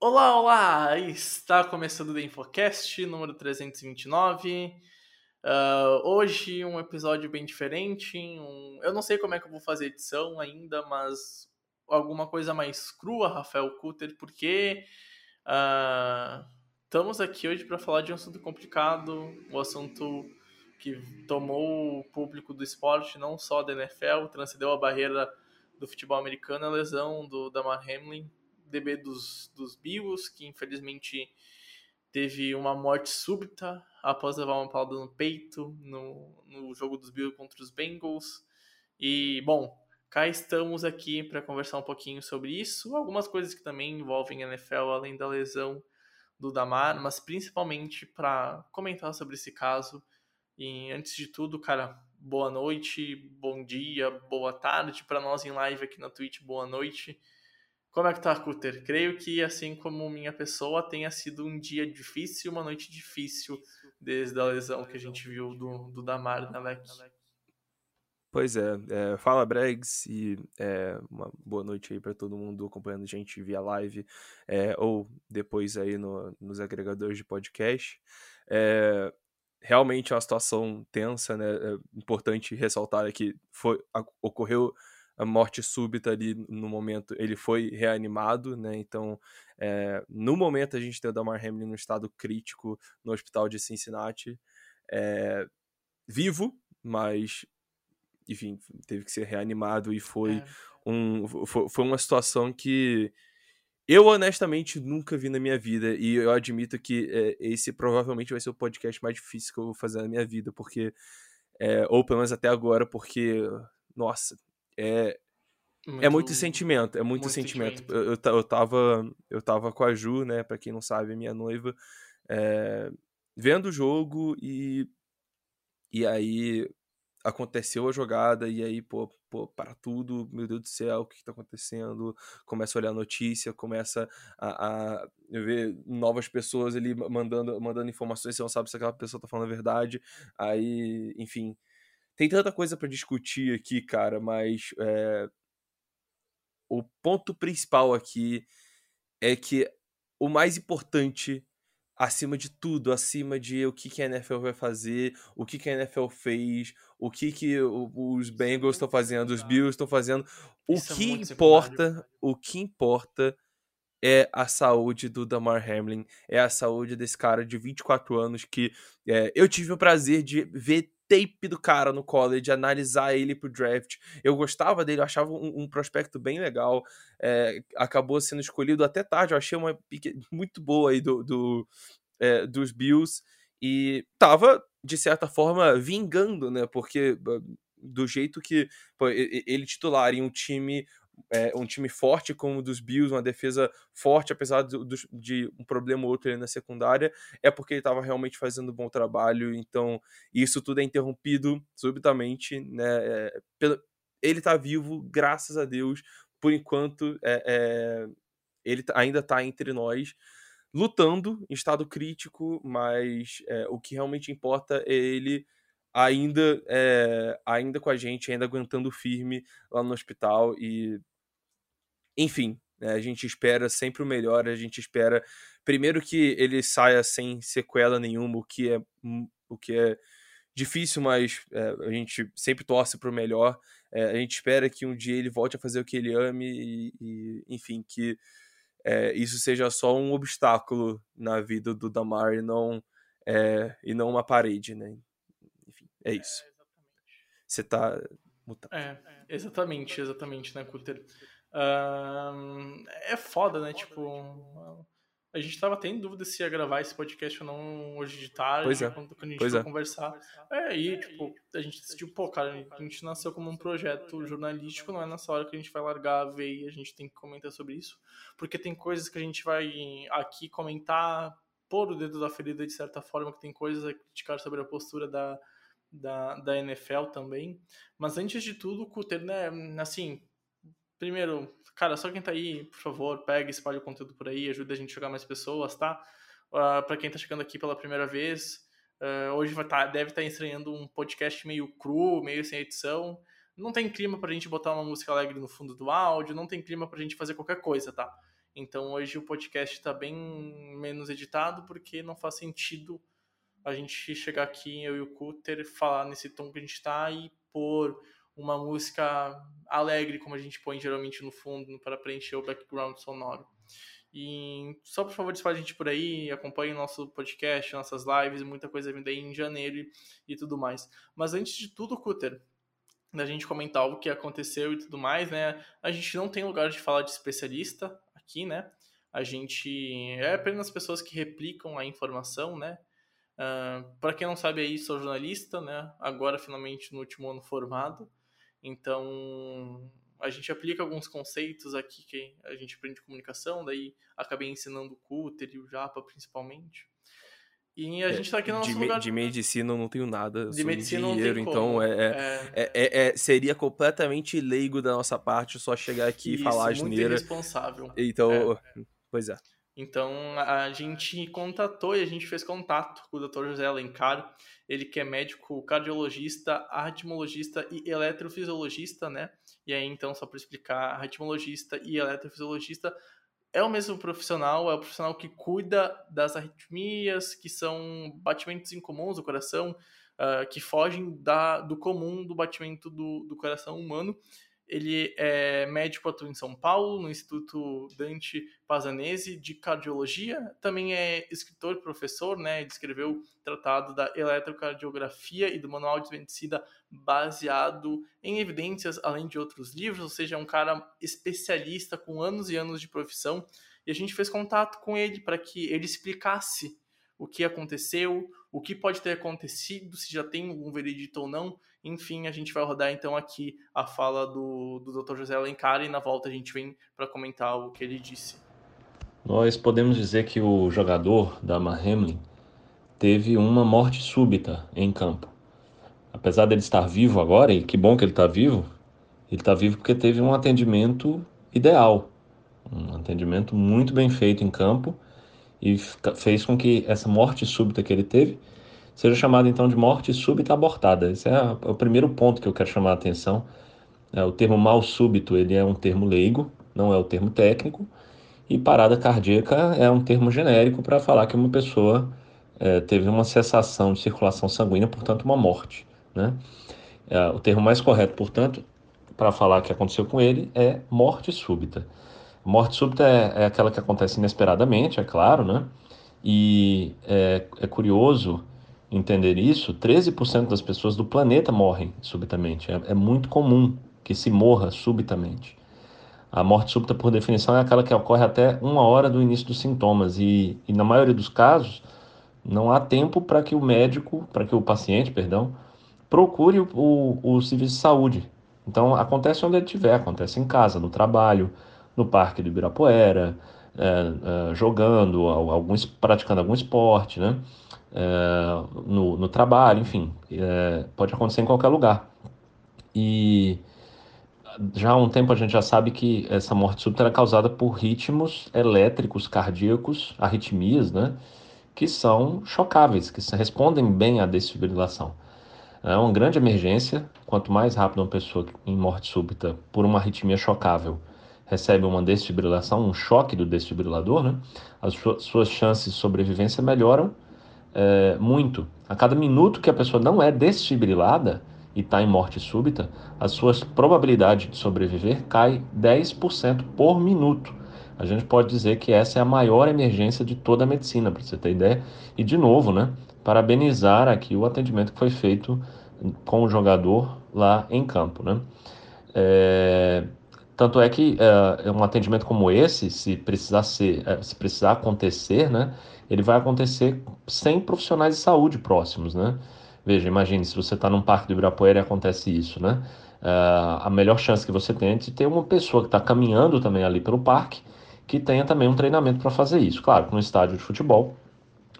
Olá, olá! Está começando o Infocast número 329. Uh, hoje um episódio bem diferente. Um... Eu não sei como é que eu vou fazer edição ainda, mas alguma coisa mais crua, Rafael Kutter, porque uh, estamos aqui hoje para falar de um assunto complicado, um assunto que tomou o público do esporte, não só da NFL, transcendeu a barreira do futebol americano, a lesão do Damar Hamlin, DB dos, dos Bills, que infelizmente teve uma morte súbita após levar uma palavra no peito no, no jogo dos Bills contra os Bengals. E, bom, cá estamos aqui para conversar um pouquinho sobre isso, algumas coisas que também envolvem NFL, além da lesão do Damar, mas principalmente para comentar sobre esse caso. E antes de tudo, cara, boa noite, bom dia, boa tarde para nós em live aqui na Twitch, boa noite. Como é que tá, Cutter? Creio que, assim como minha pessoa, tenha sido um dia difícil, uma noite difícil, desde a lesão que a gente viu do, do Damar na LEC. Pois é, é, fala Bregs e é, uma boa noite aí para todo mundo acompanhando a gente via live é, ou depois aí no, nos agregadores de podcast. É, realmente é uma situação tensa, né? É importante ressaltar que foi, ocorreu a morte súbita ali no momento, ele foi reanimado, né? Então, é, no momento a gente tem o Damar Hamlin no estado crítico no hospital de Cincinnati, é, vivo, mas enfim, teve que ser reanimado e foi é. um foi, foi uma situação que eu honestamente nunca vi na minha vida e eu admito que é, esse provavelmente vai ser o podcast mais difícil que eu vou fazer na minha vida, porque é, ou pelo menos até agora, porque nossa, é muito, é muito sentimento, é muito, muito sentimento. sentimento. Eu, eu, eu, tava, eu tava com a Ju, né, pra quem não sabe, minha noiva, é, vendo o jogo e, e aí aconteceu a jogada e aí, pô, pô, para tudo, meu Deus do céu, o que, que tá acontecendo? Começa a olhar a notícia, começa a, a ver novas pessoas ali mandando, mandando informações, você não sabe se aquela pessoa tá falando a verdade, aí, enfim, tem tanta coisa para discutir aqui, cara, mas é, o ponto principal aqui é que o mais importante, acima de tudo, acima de o que, que a NFL vai fazer, o que, que a NFL fez, o que, que os Bengals estão fazendo, os Bills estão fazendo, o Isso é que é importa, o que importa é a saúde do Damar Hamlin, é a saúde desse cara de 24 anos que é, eu tive o prazer de ver tape do cara no college, analisar ele pro draft. Eu gostava dele, eu achava um, um prospecto bem legal. É, acabou sendo escolhido até tarde, eu achei uma pique muito boa aí do, do é, dos Bills. E tava, de certa forma, vingando, né? Porque do jeito que pô, ele titular em um time é, um time forte como o dos Bills, uma defesa forte, apesar do, do, de um problema ou outro ali na secundária, é porque ele estava realmente fazendo um bom trabalho. Então, isso tudo é interrompido subitamente, né? É, ele está vivo, graças a Deus. Por enquanto, é, é ele tá, ainda está entre nós, lutando em estado crítico, mas é, o que realmente importa é ele ainda é, ainda com a gente, ainda aguentando firme lá no hospital e enfim, né, a gente espera sempre o melhor, a gente espera primeiro que ele saia sem sequela nenhuma, o que é o que é difícil, mas é, a gente sempre torce para o melhor. É, a gente espera que um dia ele volte a fazer o que ele ame e, e enfim, que é, isso seja só um obstáculo na vida do Damar e não, é, e não uma parede, né? É isso. É, Você tá mutado. É, exatamente, exatamente, né, Cutter? Uh, é foda, né? Tipo, a gente tava tendo dúvida se ia gravar esse podcast ou não hoje de tarde, pois é. quando, quando a gente pois foi é. conversar. É, e, tipo, a gente decidiu, pô, cara, a gente nasceu como um projeto jornalístico, não é nessa hora que a gente vai largar a veia e a gente tem que comentar sobre isso, porque tem coisas que a gente vai aqui comentar, pôr o dedo da ferida de certa forma, que tem coisas a criticar sobre a postura da da, da NFL também. Mas antes de tudo, Cutter, né, assim, primeiro, cara, só quem tá aí, por favor, pega, espalhe o conteúdo por aí, ajuda a gente a chegar mais pessoas, tá? Uh, ah, para quem tá chegando aqui pela primeira vez, uh, hoje vai tá, deve estar tá um podcast meio cru, meio sem edição. Não tem clima pra gente botar uma música alegre no fundo do áudio, não tem clima pra gente fazer qualquer coisa, tá? Então hoje o podcast está bem menos editado porque não faz sentido a gente chegar aqui, eu e o Cutter, falar nesse tom que a gente está e pôr uma música alegre, como a gente põe geralmente no fundo, para preencher o background sonoro. E só por favor, espalhe a gente por aí, acompanhe o nosso podcast, nossas lives, muita coisa vindo aí em janeiro e, tudo mais. Mas antes de tudo, Cutter, da gente comentar o que aconteceu e tudo mais, né? A gente não tem lugar de falar de especialista aqui, né? A gente é apenas pessoas que replicam a informação, né? Uh, para quem não sabe aí, sou jornalista, né? Agora finalmente no último ano formado. Então, a gente aplica alguns conceitos aqui que a gente aprende comunicação, daí acabei ensinando o Cutter e o Japa principalmente. E a é, gente está aqui no nosso de, lugar... De medicina eu não tenho nada, de medicina engenheiro, então é é. é, é, é, seria completamente leigo da nossa parte só chegar aqui Isso, e falar muito asneira. irresponsável. Então, pois é. Então a gente contatou e a gente fez contato com o Dr. José Alencar, ele que é médico cardiologista, arritmologista e eletrofisiologista, né? E aí então só para explicar, arritmologista e eletrofisiologista é o mesmo profissional, é o profissional que cuida das arritmias, que são batimentos incomuns do coração, uh, que fogem da, do comum do batimento do, do coração humano ele é médico atua em São Paulo, no Instituto Dante Pazanese de Cardiologia. Também é escritor e professor, né? Ele escreveu tratado da eletrocardiografia e do manual de medicina baseado em evidências, além de outros livros. Ou seja, é um cara especialista com anos e anos de profissão. E a gente fez contato com ele para que ele explicasse o que aconteceu, o que pode ter acontecido, se já tem algum veredito ou não. Enfim, a gente vai rodar então aqui a fala do, do Dr. José Alencar e na volta a gente vem para comentar o que ele disse. Nós podemos dizer que o jogador da Hamlin teve uma morte súbita em campo. Apesar dele estar vivo agora, e que bom que ele está vivo, ele está vivo porque teve um atendimento ideal, um atendimento muito bem feito em campo e fez com que essa morte súbita que ele teve seja chamada então de morte súbita abortada. Esse é o primeiro ponto que eu quero chamar a atenção. É, o termo mal súbito ele é um termo leigo, não é o termo técnico, e parada cardíaca é um termo genérico para falar que uma pessoa é, teve uma cessação de circulação sanguínea, portanto uma morte. Né? É, o termo mais correto, portanto, para falar que aconteceu com ele é morte súbita. Morte súbita é, é aquela que acontece inesperadamente, é claro, né? E é, é curioso entender isso: 13% das pessoas do planeta morrem subitamente. É, é muito comum que se morra subitamente. A morte súbita, por definição, é aquela que ocorre até uma hora do início dos sintomas e, e na maioria dos casos, não há tempo para que o médico, para que o paciente, perdão, procure o, o, o serviço de saúde. Então, acontece onde ele estiver, acontece em casa, no trabalho, no Parque do Ibirapuera, é, é, jogando, algum, praticando algum esporte, né? É, no, no, trabalho, enfim, é, pode acontecer em qualquer lugar. E já há um tempo a gente já sabe que essa morte súbita é causada por ritmos elétricos cardíacos, arritmias, né? Que são chocáveis, que respondem bem à desfibrilação. É uma grande emergência, quanto mais rápido uma pessoa em morte súbita por uma arritmia chocável recebe uma desfibrilação, um choque do desfibrilador, né? as suas chances de sobrevivência melhoram é, muito. A cada minuto que a pessoa não é desfibrilada e está em morte súbita, a sua probabilidade de sobreviver cai 10% por minuto. A gente pode dizer que essa é a maior emergência de toda a medicina, para você ter ideia. E, de novo, né, parabenizar aqui o atendimento que foi feito com o jogador lá em campo. Né? É, tanto é que é, um atendimento como esse, se precisar ser, é, se precisar acontecer, né, ele vai acontecer sem profissionais de saúde próximos, né? Veja, imagine se você está num parque do Ibirapuera e acontece isso, né? Uh, a melhor chance que você tem é de ter uma pessoa que está caminhando também ali pelo parque que tenha também um treinamento para fazer isso. Claro, no estádio de futebol,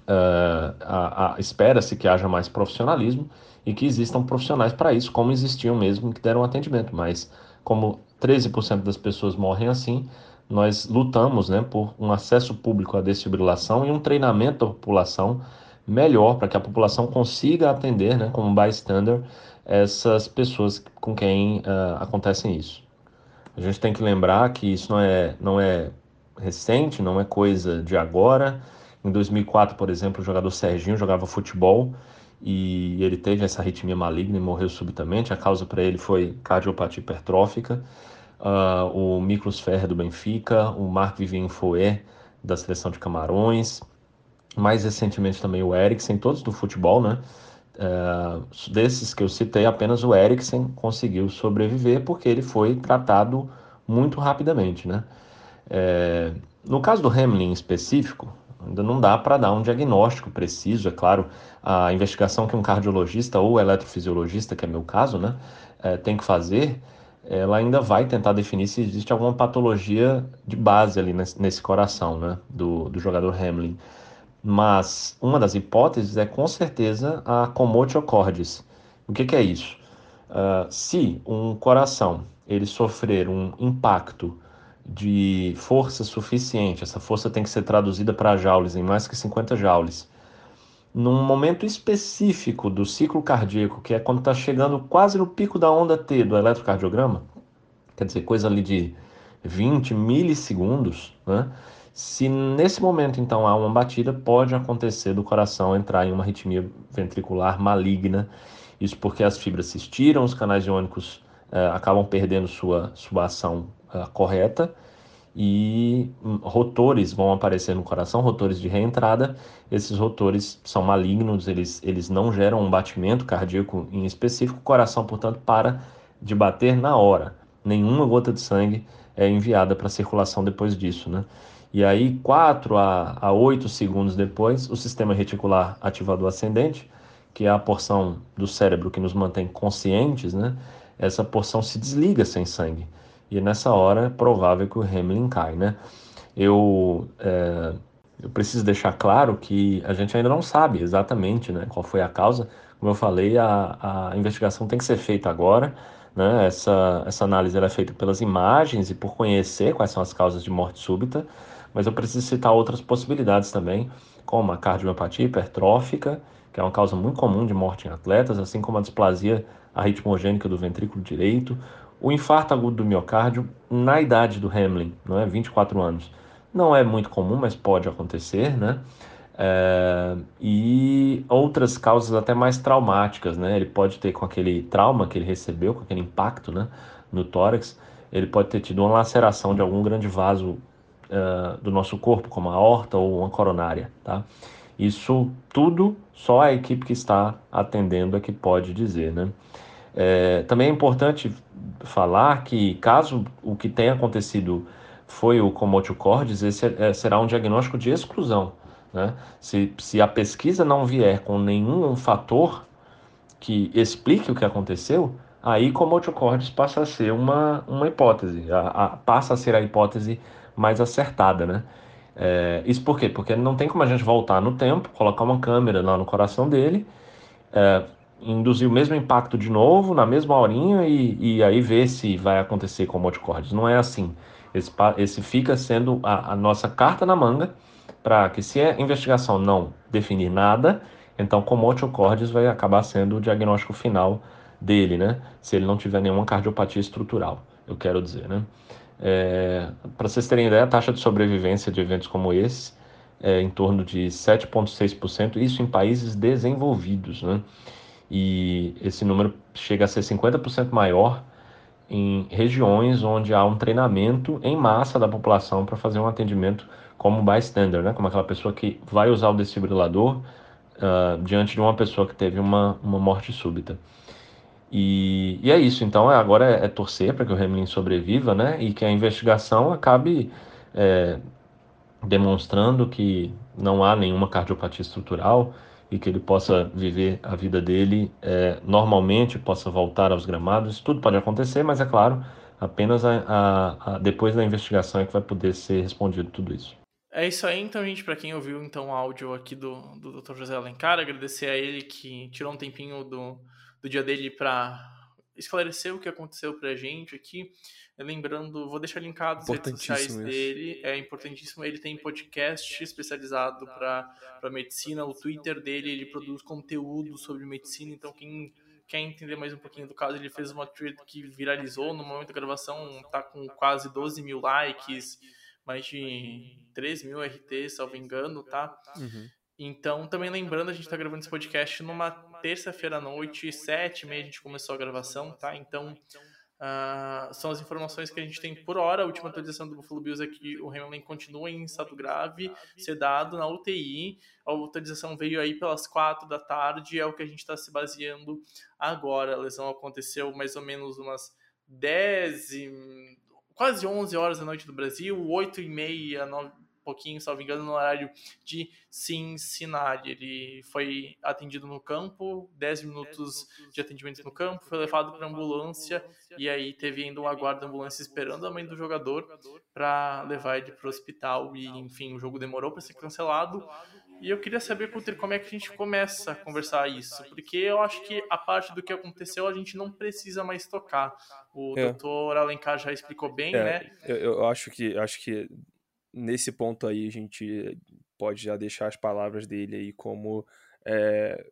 uh, espera-se que haja mais profissionalismo e que existam profissionais para isso, como existiam mesmo que deram atendimento, mas como 13% das pessoas morrem assim, nós lutamos né, por um acesso público à desfibrilação e um treinamento da população melhor para que a população consiga atender, né, como bystander, essas pessoas com quem uh, acontecem isso. A gente tem que lembrar que isso não é, não é recente, não é coisa de agora. Em 2004, por exemplo, o jogador Serginho jogava futebol e ele teve essa arritmia maligna e morreu subitamente. A causa para ele foi cardiopatia hipertrófica. Uh, o Miklos Ferrer do Benfica, o Marc Vivien Fouet da seleção de Camarões, mais recentemente também o Eriksen, todos do futebol, né? Uh, desses que eu citei, apenas o Eriksen conseguiu sobreviver porque ele foi tratado muito rapidamente, né? É, no caso do Hamlin em específico, ainda não dá para dar um diagnóstico preciso, é claro, a investigação que um cardiologista ou eletrofisiologista, que é meu caso, né, é, tem que fazer, ela ainda vai tentar definir se existe alguma patologia de base ali nesse, nesse coração né, do, do jogador Hamlin. Mas uma das hipóteses é com certeza a commotio cordis. O que, que é isso? Uh, se um coração ele sofrer um impacto de força suficiente, essa força tem que ser traduzida para joules, em mais que 50 joules, num momento específico do ciclo cardíaco, que é quando está chegando quase no pico da onda T do eletrocardiograma, quer dizer, coisa ali de 20 milissegundos, né? Se nesse momento então há uma batida, pode acontecer do coração entrar em uma arritmia ventricular maligna. Isso porque as fibras se estiram, os canais iônicos eh, acabam perdendo sua, sua ação eh, correta e hum, rotores vão aparecer no coração, rotores de reentrada. Esses rotores são malignos, eles, eles não geram um batimento cardíaco em específico. O coração, portanto, para de bater na hora. Nenhuma gota de sangue é enviada para a circulação depois disso, né? E aí, 4 a, a 8 segundos depois, o sistema reticular ativador ascendente, que é a porção do cérebro que nos mantém conscientes, né? Essa porção se desliga sem sangue. E nessa hora é provável que o Hamlin cai, né? Eu, é, eu preciso deixar claro que a gente ainda não sabe exatamente né, qual foi a causa. Como eu falei, a, a investigação tem que ser feita agora. Né? Essa, essa análise é feita pelas imagens e por conhecer quais são as causas de morte súbita mas eu preciso citar outras possibilidades também, como a cardiomiopatia hipertrófica, que é uma causa muito comum de morte em atletas, assim como a displasia arritmogênica do ventrículo direito, o infarto agudo do miocárdio na idade do Hamlin, não é 24 anos. Não é muito comum, mas pode acontecer, né? É, e outras causas até mais traumáticas, né? Ele pode ter com aquele trauma que ele recebeu, com aquele impacto, né, no tórax, ele pode ter tido uma laceração de algum grande vaso uh, do nosso corpo, como a aorta ou uma coronária, tá? Isso tudo só a equipe que está atendendo é que pode dizer, né? É, também é importante falar que caso o que tenha acontecido foi o comotio cordis, esse é, será um diagnóstico de exclusão, né? Se, se a pesquisa não vier com nenhum fator que explique o que aconteceu, aí comotio cordis passa a ser uma, uma hipótese, a, a, passa a ser a hipótese mais acertada, né? É, isso por quê? Porque não tem como a gente voltar no tempo, colocar uma câmera lá no coração dele, é, induzir o mesmo impacto de novo, na mesma horinha, e, e aí ver se vai acontecer com o moticórdios. Não é assim. Esse, esse fica sendo a, a nossa carta na manga para que se a investigação não definir nada, então com moticórdios vai acabar sendo o diagnóstico final dele, né? Se ele não tiver nenhuma cardiopatia estrutural, eu quero dizer, né? É, Para vocês terem ideia, a taxa de sobrevivência de eventos como esse é em torno de 7,6%, isso em países desenvolvidos. Né? E esse número chega a ser 50% maior em regiões onde há um treinamento em massa da população para fazer um atendimento como bystander, né? como aquela pessoa que vai usar o desfibrilador uh, diante de uma pessoa que teve uma, uma morte súbita. E, e é isso, então é, agora é, é torcer para que o Hamlin sobreviva, né? E que a investigação acabe é, demonstrando que não há nenhuma cardiopatia estrutural e que ele possa viver a vida dele é, normalmente, possa voltar aos gramados. Tudo pode acontecer, mas é claro, apenas a, a, a, depois da investigação é que vai poder ser respondido tudo isso. É isso aí, então, gente, para quem ouviu então o áudio aqui do, do Dr. José Alencar, agradecer a ele que tirou um tempinho do, do dia dele para esclarecer o que aconteceu pra gente aqui. Lembrando, vou deixar linkado as redes sociais isso. dele. É importantíssimo. Ele tem podcast especializado para medicina. O Twitter dele, ele produz conteúdo sobre medicina. Então, quem quer entender mais um pouquinho do caso, ele fez uma tweet que viralizou no momento da gravação, tá com quase 12 mil likes mais de 3 mil RTs, salvo engano, tá? Uhum. Então, também lembrando, a gente tá gravando esse podcast numa terça-feira à noite, sete e meia a gente começou a gravação, tá? Então, uh, são as informações que a gente tem por hora. A última atualização do Buffalo Bills é que o Hamlin continua em estado grave, sedado na UTI. A atualização veio aí pelas quatro da tarde, é o que a gente está se baseando agora. A lesão aconteceu mais ou menos umas 10 e quase 11 horas da noite do Brasil, 8 e meia, 9 pouquinho, salvo engano, no horário de Cincinnati. Ele foi atendido no campo, 10 minutos de atendimento no campo, foi levado para ambulância e aí teve ainda uma guarda ambulância esperando a mãe do jogador para levar ele para o hospital e enfim, o jogo demorou para ser cancelado. E eu queria saber, Puter, como é que a gente começa a conversar isso, porque eu acho que a parte do que aconteceu a gente não precisa mais tocar. O é. doutor Alencar já explicou bem, é, né? Eu, eu acho que acho que nesse ponto aí a gente pode já deixar as palavras dele aí como é,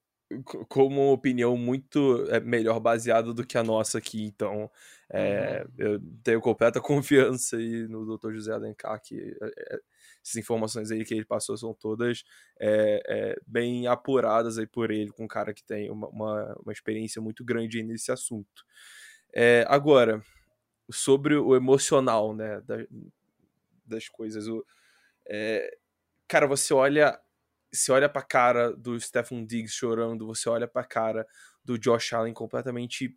como uma opinião muito é, melhor baseada do que a nossa aqui, então é, uhum. eu tenho completa confiança aí no Dr. José Alencar que é, essas informações aí que ele passou são todas bem apuradas aí por ele, com um cara que tem uma, uma, uma experiência muito grande nesse assunto. agora, sobre o emocional, né, da, das coisas. O, é, cara, você olha. Você olha pra cara do Stephen Diggs chorando, você olha pra cara do Josh Allen completamente.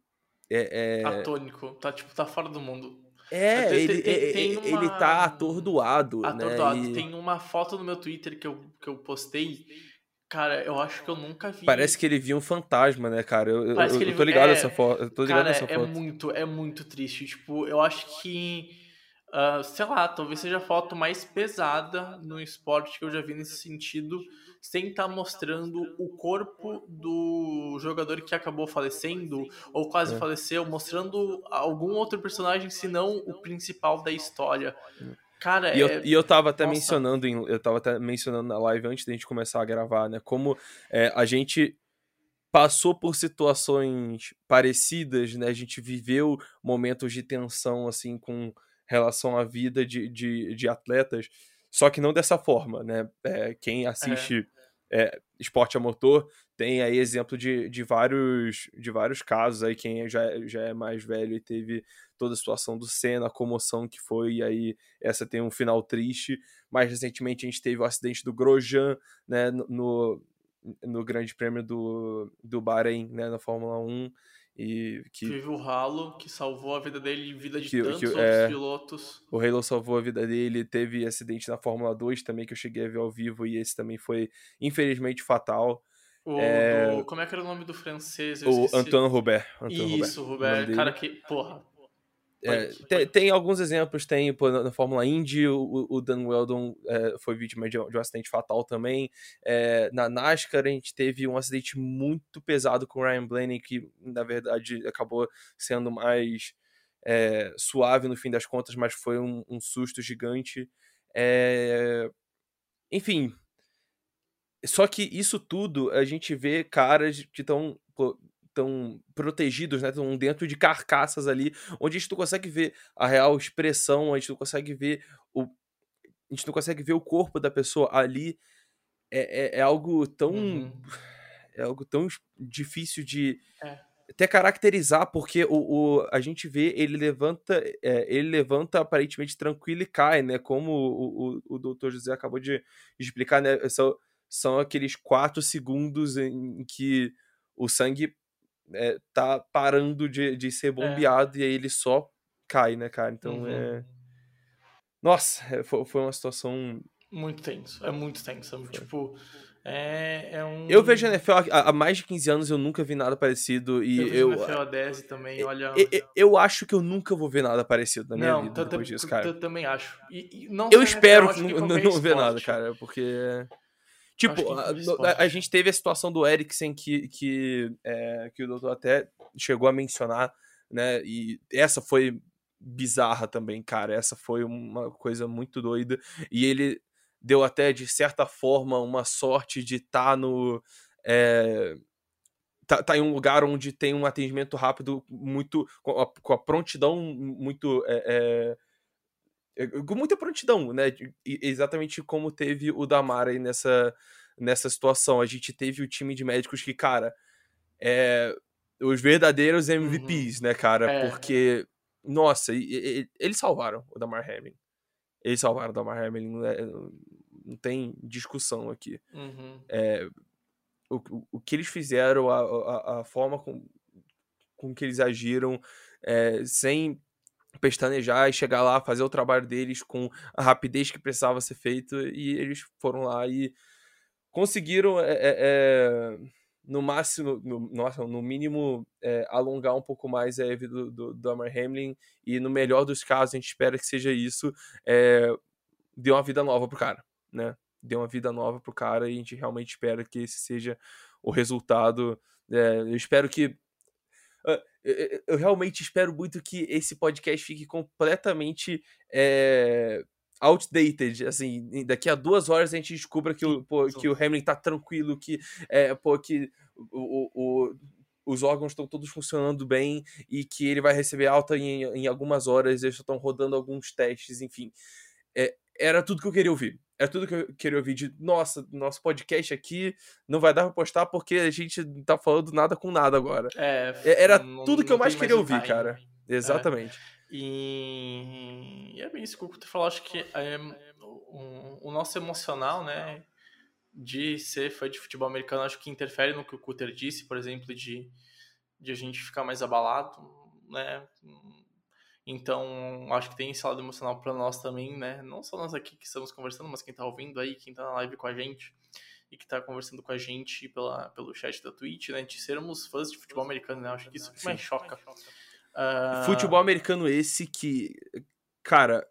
É, é... Atônico, tá tipo, tá fora do mundo. É, ele, tem, tem uma... ele tá atordoado. Atordoado. Né? E... Tem uma foto no meu Twitter que eu, que eu postei. Cara, eu acho que eu nunca vi. Parece que ele viu um fantasma, né, cara? Eu, eu, eu tô ligado é... nessa foto. Eu tô ligado cara, nessa é foto. muito, é muito triste. Tipo, eu acho que Uh, sei lá, talvez seja a foto mais pesada no esporte que eu já vi nesse sentido, sem estar tá mostrando o corpo do jogador que acabou falecendo ou quase é. faleceu, mostrando algum outro personagem, senão o principal da história. Cara, e, é... eu, e eu tava até Nossa. mencionando, em, eu tava até mencionando na live antes da gente começar a gravar, né? Como é, a gente passou por situações parecidas, né? A gente viveu momentos de tensão, assim, com relação à vida de, de, de atletas, só que não dessa forma, né? É, quem assiste é. É, esporte a motor tem aí exemplo de, de, vários, de vários casos aí, quem já, já é mais velho e teve toda a situação do Senna, a comoção que foi, e aí essa tem um final triste. Mais recentemente a gente teve o acidente do Grosjean, né, no, no Grande Prêmio do, do Bahrein, né, na Fórmula 1. E que... Teve o Halo, que salvou a vida dele e vida de que, tantos que, outros é, pilotos. O Halo salvou a vida dele, teve acidente na Fórmula 2 também, que eu cheguei a ver ao vivo, e esse também foi, infelizmente, fatal. O, é... Do, como é que era o nome do francês? Eu o Antoine Robert. Antoine Isso, Robert. Robert. Cara, que, porra, é, tem, tem, alguns exemplos, tem pô, na, na, Fórmula Indy, o, o Dan Weldon é, foi vítima de, de, um acidente fatal também. É, na NASCAR a gente teve um acidente muito pesado com o Ryan Blaney, que na verdade acabou sendo mais é, suave no fim das contas, mas foi um, um susto gigante. É, enfim, só que isso tudo a gente vê caras que estão estão protegidos, né? Estão dentro de carcaças ali, onde a gente não consegue ver a real expressão, a gente não consegue ver o. A gente não consegue ver o corpo da pessoa ali. É, é, é algo tão. Uhum. É algo tão difícil de. É. Até caracterizar, porque o, o, a gente vê, ele levanta, é, ele levanta aparentemente tranquilo e cai, né? Como o, o, o doutor José acabou de explicar, né? São, são aqueles quatro segundos em que o sangue é, tá parando de, de ser é. bombeado é. e aí ele só cai, né, cara? Então uhum. é. Nossa, é, foi, foi uma situação. Muito tenso, é muito tenso. Foi. Tipo, é, é um. Eu vejo a NFL há, há, mais de 15 anos, eu nunca vi nada parecido. E eu. eu NFL há 10 também, olha. Eu, eu, acho que eu nunca vou ver nada parecido na minha não, vida depois disso, cara. Eu também acho. E, e não eu espero que não, não ver nada, cara, porque. Tipo, a, a, a, gente teve a situação do Eriksen que, que, é, que o doutor até chegou a mencionar, né? E essa foi bizarra também, cara. Essa foi uma coisa muito doida. E ele deu até, de certa forma, uma sorte de estar tá no. É, tá, tá, em um lugar onde tem um atendimento rápido muito. com a, com a prontidão muito. É, com muita prontidão, né? Exatamente como teve o Damara aí nessa, nessa situação. A gente teve o time de médicos que, cara, é, os verdadeiros MVPs, uhum. né, cara? É. Porque, nossa, e, e, eles salvaram o Damar Hamlin. Eles salvaram o Damar Hamlin, não, é, não tem discussão aqui. Uhum. É, o, o que eles fizeram, a, a, a forma com, com que eles agiram, sem pestanejar e chegar lá, fazer o trabalho deles com a rapidez que precisava ser feito, e eles foram lá e conseguiram, é, é, no máximo, no, nossa, no mínimo, é, alongar um pouco mais a vida do, do, do Amar Hamlin, e no melhor dos casos, a gente espera que seja isso, deu uma vida nova pro cara, né? Deu uma vida nova pro cara e a gente realmente espera que esse seja o resultado. Eu espero que eu realmente espero muito que esse podcast fique completamente é, outdated, assim, daqui a duas horas a gente descubra que o, pô, que o Hamlin tá tranquilo, que, é, pô, que o, o, os órgãos estão todos funcionando bem e que ele vai receber alta em, em algumas horas, eles estão rodando alguns testes, enfim. É, era tudo que eu queria ouvir. Era tudo que eu queria ouvir de, nossa, nosso podcast aqui não vai dar pra postar porque a gente não tá falando nada com nada agora. É, é era não, tudo que eu mais queria mais ouvir, cara. É. Exatamente. É. E... e é bem isso que o Cutter falou, acho que é, o, o, nosso emocional, né, de ser fã de futebol americano, acho que interfere no que o Cutter disse, por exemplo, de, de a gente ficar mais abalado, né, então, acho que tem esse lado emocional para nós também, né? Não só nós aqui que estamos conversando, mas quem tá ouvindo aí, quem tá na live com a gente e que tá conversando com a gente pela, pelo chat da Twitch, né? De sermos fãs de futebol americano, né? Acho que isso que mais choca. Uh... Futebol americano esse que, cara,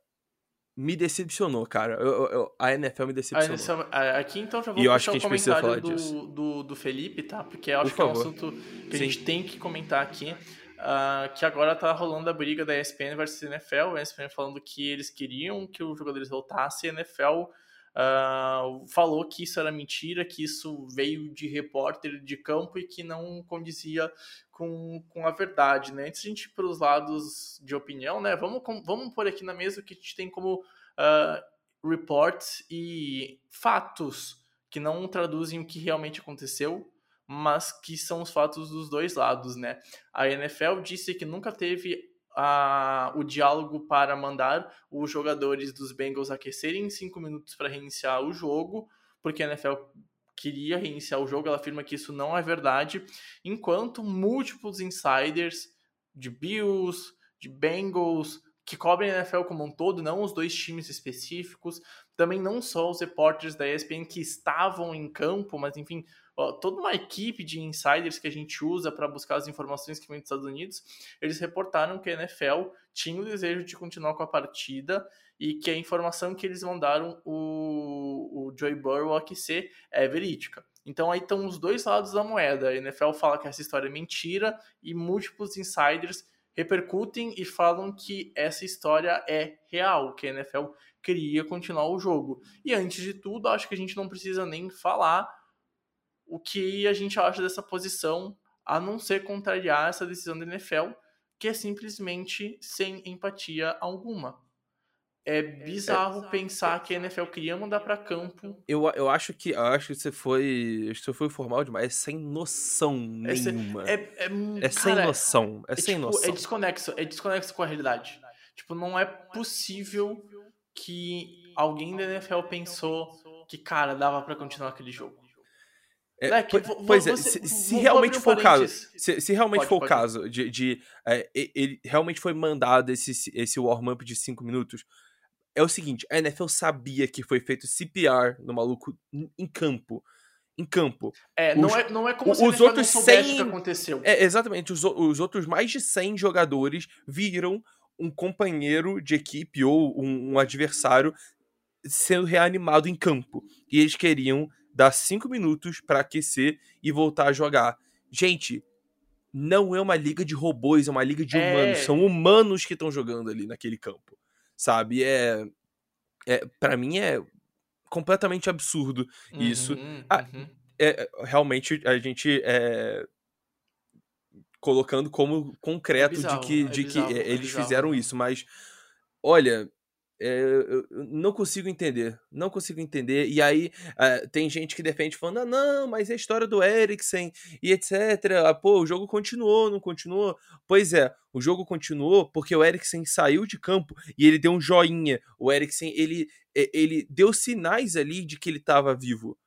me decepcionou, cara. Eu, eu, a NFL me decepcionou. A aqui então já vou e puxar o comentário do, do, do, Felipe, tá? Porque eu acho Por que favor. é um assunto que Sim. a gente tem que comentar aqui. Uh, que agora tá rolando a briga da ESPN versus NFL. A ESPN falando que eles queriam que os jogadores voltassem. A NFL uh, ah, falou que isso era mentira, que isso veio de repórter de campo e que não condizia com, com a verdade, né? Antes de a gente ir para os lados de opinião, né? Vamos, vamos pôr aqui na mesa o que a gente tem como uh, reports e fatos que não traduzem o que realmente aconteceu mas que são os fatos dos dois lados, né? A NFL disse que nunca teve a, o diálogo para mandar os jogadores dos Bengals aquecerem em cinco minutos para reiniciar o jogo, porque a NFL queria reiniciar o jogo, ela afirma que isso não é verdade, enquanto múltiplos insiders de Bills, de Bengals, que cobrem a NFL como um todo, não os dois times específicos, também não só os repórteres da ESPN que estavam em campo, mas enfim, toda uma equipe de insiders que a gente usa para buscar as informações que vêm dos Estados Unidos, eles reportaram que a NFL tinha o desejo de continuar com a partida e que a informação que eles mandaram o, o Joey Burrow aquecer é verídica. Então aí estão os dois lados da moeda. A NFL fala que essa história é mentira e múltiplos insiders repercutem e falam que essa história é real, que a NFL queria continuar o jogo. E antes de tudo, acho que a gente não precisa nem falar o que a gente acha dessa posição, a não ser contrariar essa decisão da NFL, que é simplesmente sem empatia alguma. É bizarro é, pensar que a NFL queria mandar para campo. Eu, eu acho que eu acho que você foi. Acho que você foi formal demais. É sem noção nenhuma. É, é, é, é sem noção. É, é sem tipo, noção. É desconexo. É desconexo com a realidade. Tipo, não é possível que alguém da NFL pensou que, cara, dava para continuar aquele jogo. É, né, que, pois é, se, se realmente for o caso, se, se realmente pode, for o caso de, de é, ele realmente foi mandado esse, esse warm-up de 5 minutos, é o seguinte, a NFL sabia que foi feito CPR no maluco em campo. Em campo. É, os, não é, não é como se os outros não 100, que aconteceu. É, exatamente, os, os outros mais de 100 jogadores viram um companheiro de equipe ou um, um adversário sendo reanimado em campo. E eles queriam dar cinco minutos para aquecer e voltar a jogar. Gente, não é uma liga de robôs, é uma liga de é... humanos. São humanos que estão jogando ali naquele campo. Sabe? É. é para mim é completamente absurdo uhum, isso. Ah, uhum. é, realmente a gente é, colocando como concreto é bizarro, de que, de que é eles fizeram isso, mas olha, é, eu não consigo entender. Não consigo entender. E aí uh, tem gente que defende falando: ah, não, mas é a história do Eriksen e etc. Ah, pô, o jogo continuou, não continuou? Pois é, o jogo continuou porque o Eriksen saiu de campo e ele deu um joinha. O Eriksen, ele, ele deu sinais ali de que ele estava vivo.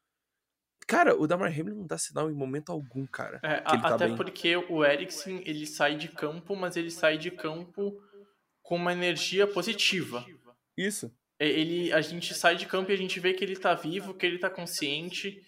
Cara, o Damar Hamlin não dá sinal em momento algum, cara. É, tá até bem. porque o Eriksen, ele sai de campo, mas ele sai de campo com uma energia positiva. Isso. É, ele, a gente sai de campo e a gente vê que ele tá vivo, que ele tá consciente,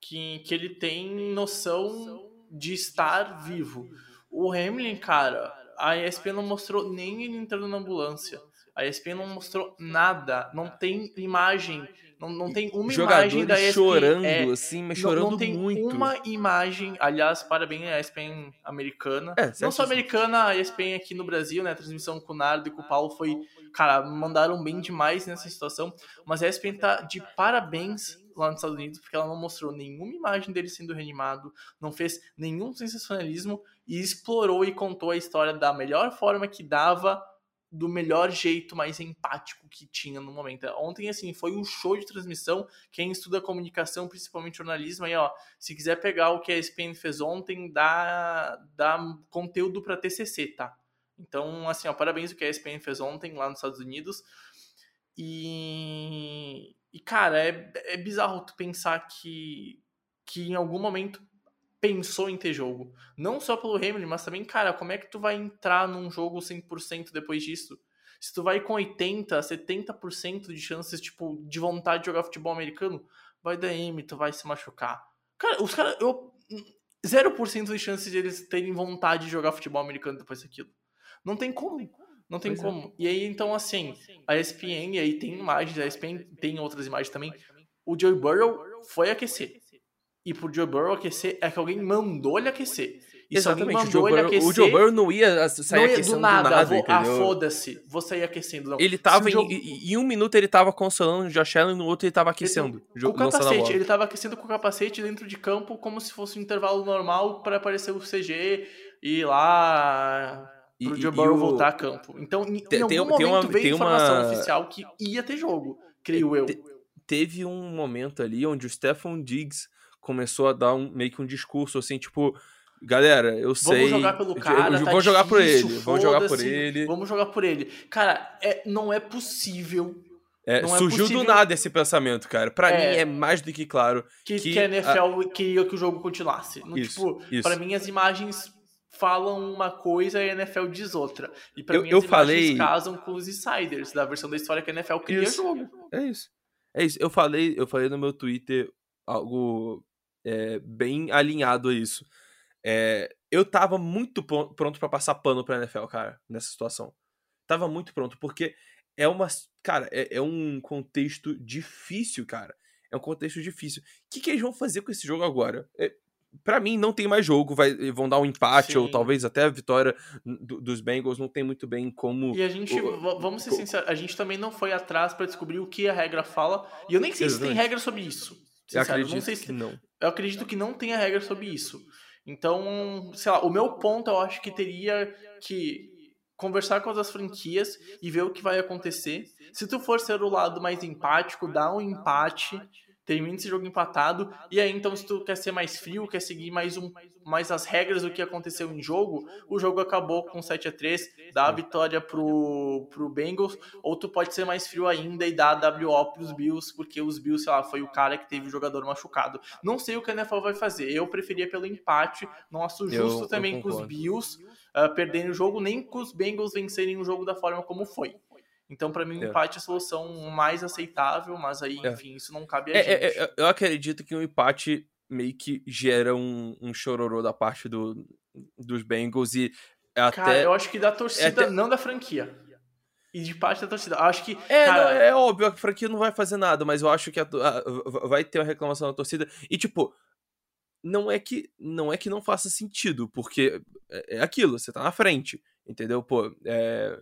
que, que ele tem noção de estar vivo. O Hamlin, cara, a ESPN não mostrou nem ele entrando na ambulância. A ESPN não mostrou nada, não tem imagem, não, não tem uma imagem da ESPN. chorando, é, assim, mas chorando não, não tem muito. uma imagem, aliás, parabéns à ESPN americana. É, não só americana, a ESPN aqui no Brasil, né, a transmissão com o Nardo e com o Paulo foi, cara, mandaram bem demais nessa situação, mas a ESPN tá de parabéns lá nos Estados Unidos, porque ela não mostrou nenhuma imagem dele sendo reanimado, não fez nenhum sensacionalismo e explorou e contou a história da melhor forma que dava do melhor jeito, mais empático que tinha no momento. Ontem, assim, foi um show de transmissão. Quem estuda comunicação, principalmente jornalismo, aí, ó, se quiser pegar o que a ESPN fez ontem, dá, dá conteúdo para TCC, tá? Então, assim, ó, parabéns o que a ESPN fez ontem lá nos Estados Unidos. E, e cara, é, é bizarro tu pensar que, que em algum momento pensou em ter jogo. Não só pelo Hamilton, mas também, cara, como é que tu vai entrar num jogo 100% depois disso? Se tu vai com 80, 70% de chances, tipo, de vontade de jogar futebol americano, vai dar M, tu vai se machucar. Cara, os caras, eu 0% de chances de eles terem vontade de jogar futebol americano depois daquilo. Não tem como. Não tem pois é. como. É. E aí, então, assim, a ESPN, e aí tem imagens, a ESPN tem outras imagens também. O Joe Burrow foi aquecer e pro Joe Burrow aquecer é que alguém mandou ele aquecer. E Exatamente, o Joe, Burrow, aquecer, o Joe Burrow não ia sair não ia, aquecendo do nada. Do nada vou, ah, foda-se, vou sair aquecendo. Não. Ele tava, em, Joe... em, um minuto ele tava consolando o Josh Allen, no outro ele tava aquecendo. Ele, com o capacete, ele tava aquecendo com o capacete dentro de campo como se fosse um intervalo normal para aparecer o CG e ir lá pro e, Joe Burrow voltar a campo. Então, em, tem, em algum tem momento uma, veio tem informação uma... oficial que ia ter jogo, creio eu. Te, teve um momento ali onde o Stephon Diggs começou a dar um, meio que um discurso assim, tipo, galera, eu sei. Vamos jogar pelo cara. Eu, tá vou jogar por ele. Vamos jogar por ele. Vamos jogar por ele. Cara, é, não é possível. É, não é surgiu é possível... do nada esse pensamento, cara. Para é, mim é mais do que claro que, que, que a NFL a... queria que o jogo continuasse. No, isso, tipo, isso. para mim as imagens falam uma coisa e a NFL diz outra. E para mim as eu imagens falei... casam com os insiders da versão da história que a NFL cria isso. jogo. É isso. É isso. Eu falei, eu falei no meu Twitter algo é, bem alinhado a isso. É, eu tava muito pronto para passar pano pra NFL, cara, nessa situação. Tava muito pronto, porque é uma. Cara, é, é um contexto difícil, cara. É um contexto difícil. O que, que eles vão fazer com esse jogo agora? É, para mim, não tem mais jogo. Vai, vão dar um empate Sim. ou talvez até a vitória do, dos Bengals. Não tem muito bem como. E a gente, o, vamos ser sinceros, a gente também não foi atrás para descobrir o que a regra fala. E eu nem sei Exatamente. se tem regra sobre isso. Sincero, eu acredito não sei se... que não. Eu acredito que não tenha regra sobre isso. Então, sei lá, o meu ponto eu acho que teria que conversar com as franquias e ver o que vai acontecer. Se tu for ser o lado mais empático, dá um empate termina esse jogo empatado, e aí então se tu quer ser mais frio, quer seguir mais, um, mais as regras do que aconteceu em jogo, o jogo acabou com 7 a 3 dá a vitória pro, pro Bengals, ou tu pode ser mais frio ainda e dar a WO pros Bills, porque os Bills, sei lá, foi o cara que teve o jogador machucado. Não sei o que a NFL vai fazer, eu preferia pelo empate, não acho justo eu, também eu com os Bills uh, perderem o jogo, nem com os Bengals vencerem o jogo da forma como foi. Então, para mim, o é. empate é a solução mais aceitável, mas aí, é. enfim, isso não cabe a é, é, gente. eu acredito que um empate meio que gera um, um chororô da parte do, dos Bengals e até... Cara, eu acho que da torcida, até... não da franquia. E de parte da torcida. Acho que. É, cara... não, é óbvio, a franquia não vai fazer nada, mas eu acho que a, a, vai ter uma reclamação da torcida. E, tipo, não é que não é que não faça sentido, porque é, é aquilo, você tá na frente, entendeu? Pô, é,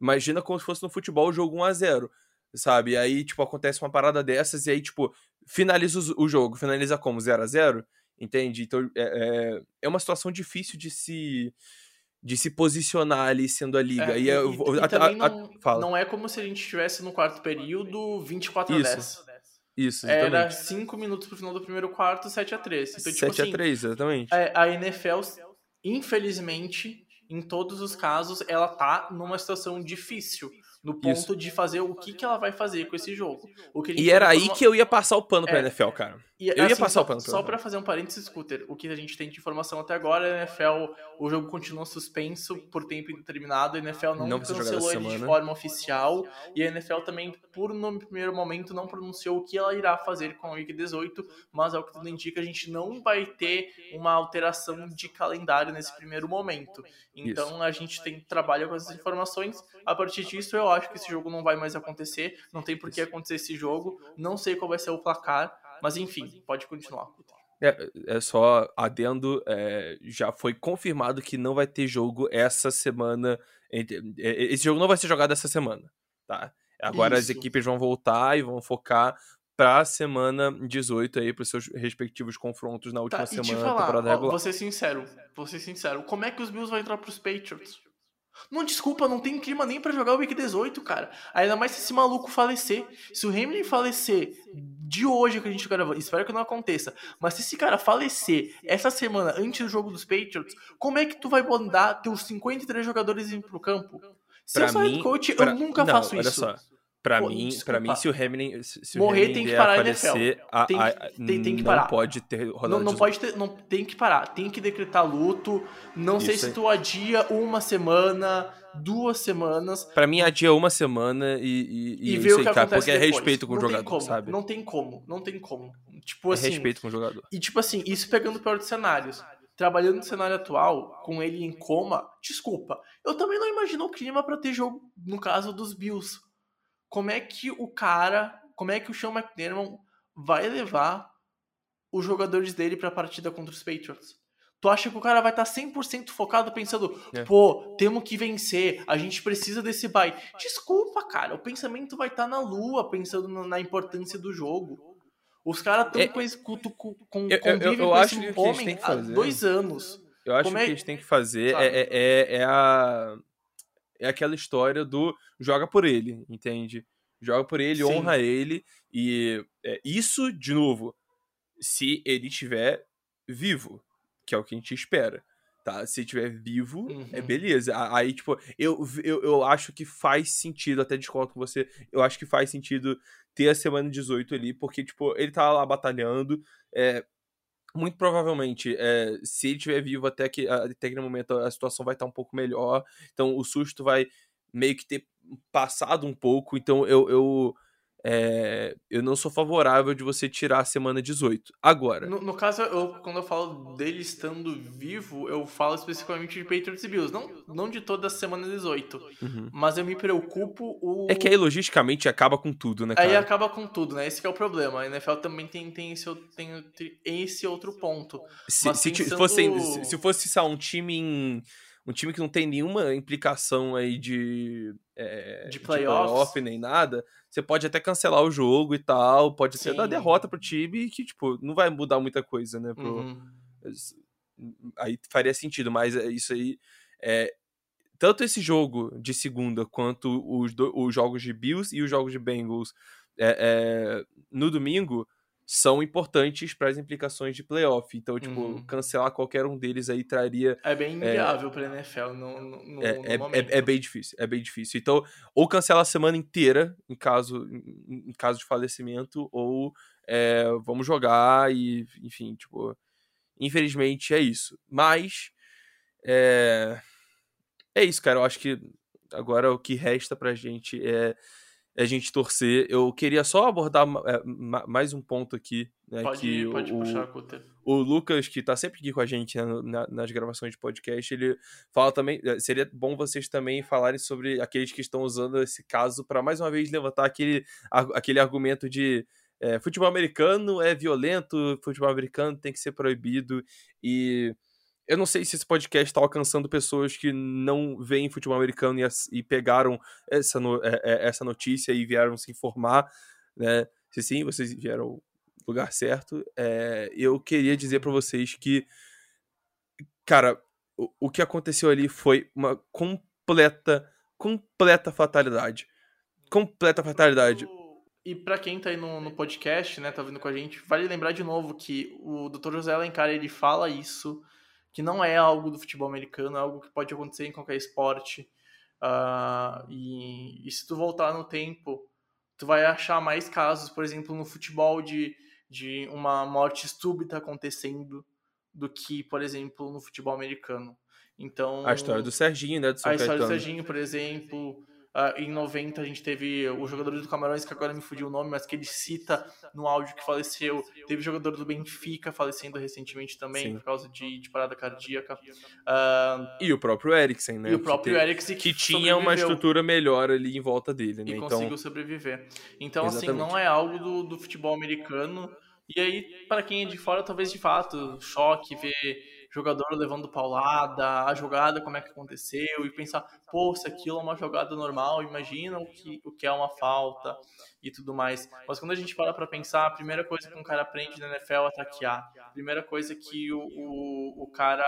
Imagina como se fosse no futebol o jogo 1 a 0 sabe? E aí, tipo, acontece uma parada dessas e aí, tipo, finaliza o jogo. Finaliza como? 0 a 0 Entende? Então, é, é, é uma situação difícil de se de se posicionar ali sendo a liga. É, e, e, eu, e, a, e também a, não, fala. não é como se a gente estivesse no quarto período 24 a Isso, 10. Isso, Era exatamente. 5 minutos pro final do primeiro quarto, 7 a 3 Então, tipo 7 assim, a 3 exatamente. é, a NFL, infelizmente, em todos os casos, ela tá numa situação difícil. No ponto Isso. de fazer o que, que ela vai fazer com esse jogo. O que E era aí que eu ia passar o pano pra É. NFL, cara. E, eu ia assim, passar só, o pano pra Só pra fazer um parênteses, Scooter, o que a gente tem de informação até agora, a NFL, o jogo continua suspenso por tempo indeterminado, a NFL não, Não cancelou ele de semana. forma oficial, e a NFL também, por no primeiro momento, não pronunciou o que ela irá fazer com a Week 18, mas ao que tudo indica, a gente não vai ter uma alteração de calendário nesse primeiro momento. Então a gente tem trabalha com essas informações. A partir disso, eu acho que esse jogo não vai mais acontecer. Não tem por que acontecer esse jogo. Não sei qual vai ser o placar. Mas enfim, pode continuar. É, é só adendo, é, já foi confirmado que não vai ter jogo essa semana. é, Esse jogo não vai ser jogado essa semana, tá? Agora as Isso. equipes vão voltar e vão focar pra semana 18 aí, pros seus respectivos confrontos na última Tá, e te semana da temporada ó, regular. vou ser sincero, vou ser sincero, como é que os Bills vão entrar pros Patriots? Não, desculpa, não tem clima nem pra jogar o Week 18, cara. Ainda mais se esse maluco falecer. Se o Hamlin falecer de hoje que a gente grava, espero que não aconteça, mas se esse cara falecer essa semana antes do jogo dos Patriots, como é que tu vai mandar teus 53 jogadores ir pro campo? Se Pra eu sou head mim- coach, pra- eu nunca não, faço olha isso. só. Pra Pô, mim, desculpa. pra mim, se o Hamlin, se se o Morrer Hamlin tem que parar a a NFL. a- Tem a- que- tem- tem que não parar. pode ter rodada Não, não 18. pode ter, não tem que parar, tem que decretar luto. Não sei Isso se aí. tu adia uma semana, duas semanas Pra mim, adia uma semana e, e, e, e ver o que acontece porque é depois. respeito com o não jogador, tem como, sabe? Não tem como, não tem como. Tipo é assim, respeito com o jogador. e tipo assim, isso pegando para outros cenários. Trabalhando no cenário atual, com ele em coma, desculpa, eu também não imagino o clima pra ter jogo, no caso dos Bills. Como é que o cara, como é que o Sean McDermott vai levar os jogadores dele pra partida contra os Patriots? Tu acha que o cara vai estar 100% focado pensando, É. pô, temos que vencer, a gente precisa desse bye. Desculpa, cara, o pensamento vai estar na lua, pensando na- importância do jogo. Os caras estão É- com esse com, com, com, Eu- eu- eu com acho esse homem há dois anos. Eu acho Como que é- o que eles têm que fazer é, é, é, é a. É aquela história do joga por ele, entende? Joga por ele, Sim. honra ele. E é, isso, de novo, se ele estiver vivo, que é o que a gente espera. Tá? Se estiver vivo, é Uhum. beleza. A- Aí, tipo, eu, eu, eu acho que faz sentido, até discordo com você, eu acho que faz sentido ter a semana 18 ali, porque, tipo, ele tá lá batalhando. É, muito provavelmente, é, se ele estiver vivo até, que, até aquele momento, a situação vai estar um pouco melhor. Então, o susto vai meio que ter passado um pouco. Então, eu, eu, é, eu não sou favorável de você tirar a semana 18. Agora, No, no caso, eu, quando eu falo dele estando vivo, eu falo especificamente de Patriots e Bills, não, não de toda a semana 18. uhum. Mas eu me preocupo o. é que aí, logisticamente, acaba com tudo, né, Aí cara? acaba com tudo, né? Esse que é o problema. A NFL também tem, tem, esse, outro- tem, esse outro ponto. Se, se, pensando- fosse, se, se fosse lá, um time em- um time que não tem nenhuma implicação aí de, é, De playoffs. playoff nem nada, você pode até cancelar o jogo e tal, pode até dar derrota pro time que, tipo, não vai mudar muita coisa, né? Pro, Uhum. Aí faria sentido, mas é isso aí é. Tanto esse jogo de segunda quanto os, do- os jogos de Bills e os jogos de Bengals é, é, no domingo são importantes para as implicações de playoff. Então, tipo, Uhum. cancelar qualquer um deles aí traria. É bem inviável pra NFL no, no, É, no é, momento. é, é bem difícil, é bem difícil. Então, ou cancela a semana inteira em caso, em, em caso de falecimento, ou é, vamos jogar e, enfim, tipo, infelizmente é isso. Mas é, é isso, cara. Eu acho que agora o que resta pra gente é, é a gente torcer. Eu queria só abordar é, ma- mais um ponto aqui, né? Pode, que pode o, puxar, o Lucas, que tá sempre aqui com a gente né, na- nas gravações de podcast, ele fala também. eh, Seria bom vocês também falarem sobre aqueles que estão usando esse caso para mais uma vez levantar aquele, aquele argumento de eh, futebol americano é violento, futebol americano tem que ser proibido. E eu não sei se esse podcast está alcançando pessoas que não veem futebol americano e, e pegaram essa, no- eh, eh, essa notícia e vieram se informar, né? Se sim, vocês vieram ao lugar certo. É, eu queria dizer pra vocês que, cara, o, o que aconteceu ali foi uma completa, completa fatalidade. Completa fatalidade. E para quem tá aí no, no, podcast, né, tá vindo com a gente, vale lembrar de novo que o Dr. José Alencar, ele fala isso, que não é algo do futebol americano, é algo que pode acontecer em qualquer esporte. Uh, e, e, se tu voltar no tempo, tu vai achar mais casos, por exemplo, no futebol de, de uma morte súbita acontecendo do que, por exemplo, no futebol americano. Então, a história do Serginho, né, do São A história do Serginho, por exemplo, Uh, em 90 a gente teve o jogador do Camarões, que agora me fugiu o nome, mas que ele cita no áudio que faleceu. Teve jogador do Benfica falecendo recentemente também, Sim. por causa de, de parada cardíaca. Uh, e o próprio Eriksen, né? E o próprio Eriksen que, que tinha uma estrutura melhor ali em volta dele, né? E então... conseguiu sobreviver. Então, Exatamente. assim, não é algo do, do futebol americano. E aí, para quem é de fora, talvez de fato, choque ver jogador levando paulada, a jogada, como é que aconteceu, e pensar, pô, se aquilo é uma jogada normal, imagina o que, o que é uma falta e tudo mais. Mas quando a gente para pra pensar, a primeira coisa que um cara aprende na NFL é ataquear. A primeira coisa que o, o, o cara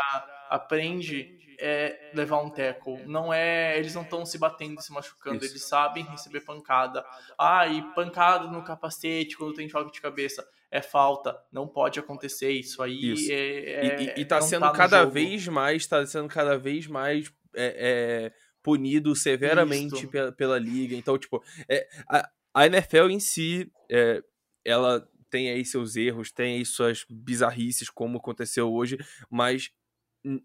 aprende é levar um tackle. Não é, eles não estão se batendo, se machucando, Isso. eles sabem receber pancada. Ah, e pancada no capacete quando tem choque de cabeça é falta, não pode acontecer isso aí. Isso. É, é, e, e, tá sendo tá cada jogo. vez mais, tá sendo cada vez mais é, é punido severamente pela, pela, liga. Então, tipo, é, a, a, NFL em si, é, ela tem aí seus erros, tem aí suas bizarrices, como aconteceu hoje, mas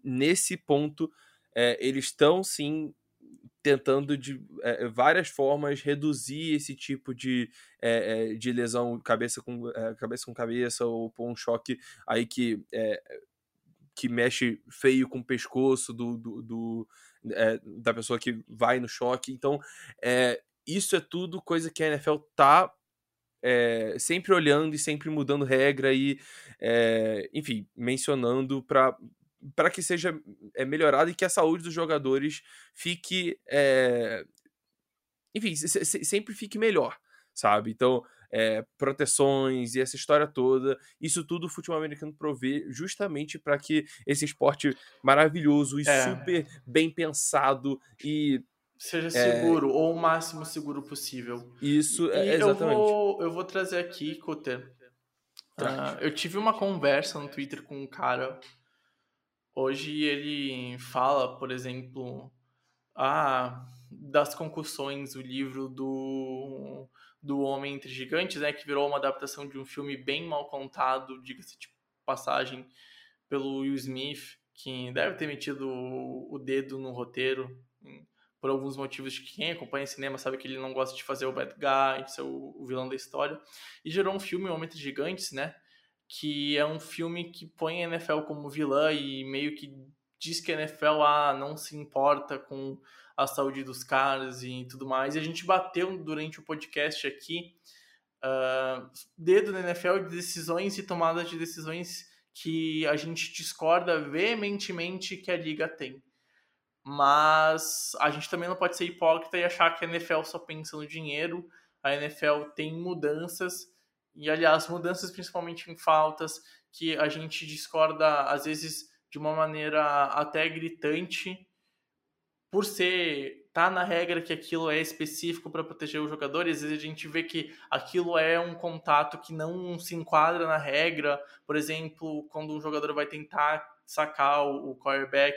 nesse ponto, eles estão sim tentando de é, várias formas reduzir esse tipo de, é, de lesão cabeça com, é, cabeça com cabeça ou por um choque aí que, que mexe feio com o pescoço do, do, do da pessoa que vai no choque. Então, isso é tudo coisa que a NFL tá é, sempre olhando e sempre mudando regra e, é, enfim, mencionando para para que seja é, melhorado e que a saúde dos jogadores fique. É, enfim, se, se, sempre fique melhor, sabe? Então, é, proteções e essa história toda, isso tudo o futebol americano provê justamente para que esse esporte maravilhoso e é. super bem pensado e seja seguro ou o máximo seguro possível. Isso, é, exatamente. Eu vou, eu vou trazer aqui, Coter. Uh, eu tive uma conversa no Twitter com um cara Hoje ele fala, por exemplo, ah, das concussões, o livro do, do Homem Entre Gigantes, né, que virou uma adaptação de um filme bem mal contado, diga-se de passagem, pelo Will Smith, que deve ter metido o, dedo no roteiro, por alguns motivos que quem acompanha cinema sabe que ele não gosta de fazer o bad guy, de ser o, vilão da história, e gerou um filme, Homem Entre Gigantes, né, que é um filme que põe a NFL como vilã e meio que diz que a NFL ah, não se importa com a saúde dos caras e tudo mais. E a gente bateu durante o podcast aqui uh, dedo na NFL de decisões e tomadas de decisões que a gente discorda veementemente que a liga tem. Mas a gente também não pode ser hipócrita e achar que a NFL só pensa no dinheiro. A NFL tem mudanças e, aliás, mudanças principalmente em faltas, que a gente discorda, às vezes, de uma maneira até gritante, por ser tá na regra que aquilo é específico para proteger o jogador, e às vezes a gente vê que aquilo é um contato que não se enquadra na regra, por exemplo, quando um jogador vai tentar sacar o, quarterback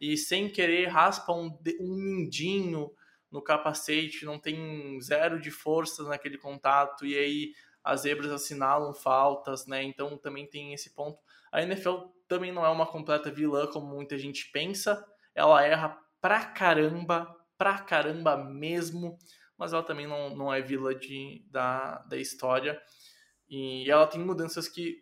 e sem querer raspa um, um mindinho no capacete, não tem zero de força naquele contato, e aí as zebras assinalam faltas, né? Então também tem esse ponto. A NFL também não é uma completa vilã como muita gente pensa. Ela erra pra caramba, pra caramba mesmo, mas ela também não, não é vilã de, da, da história. E ela tem mudanças que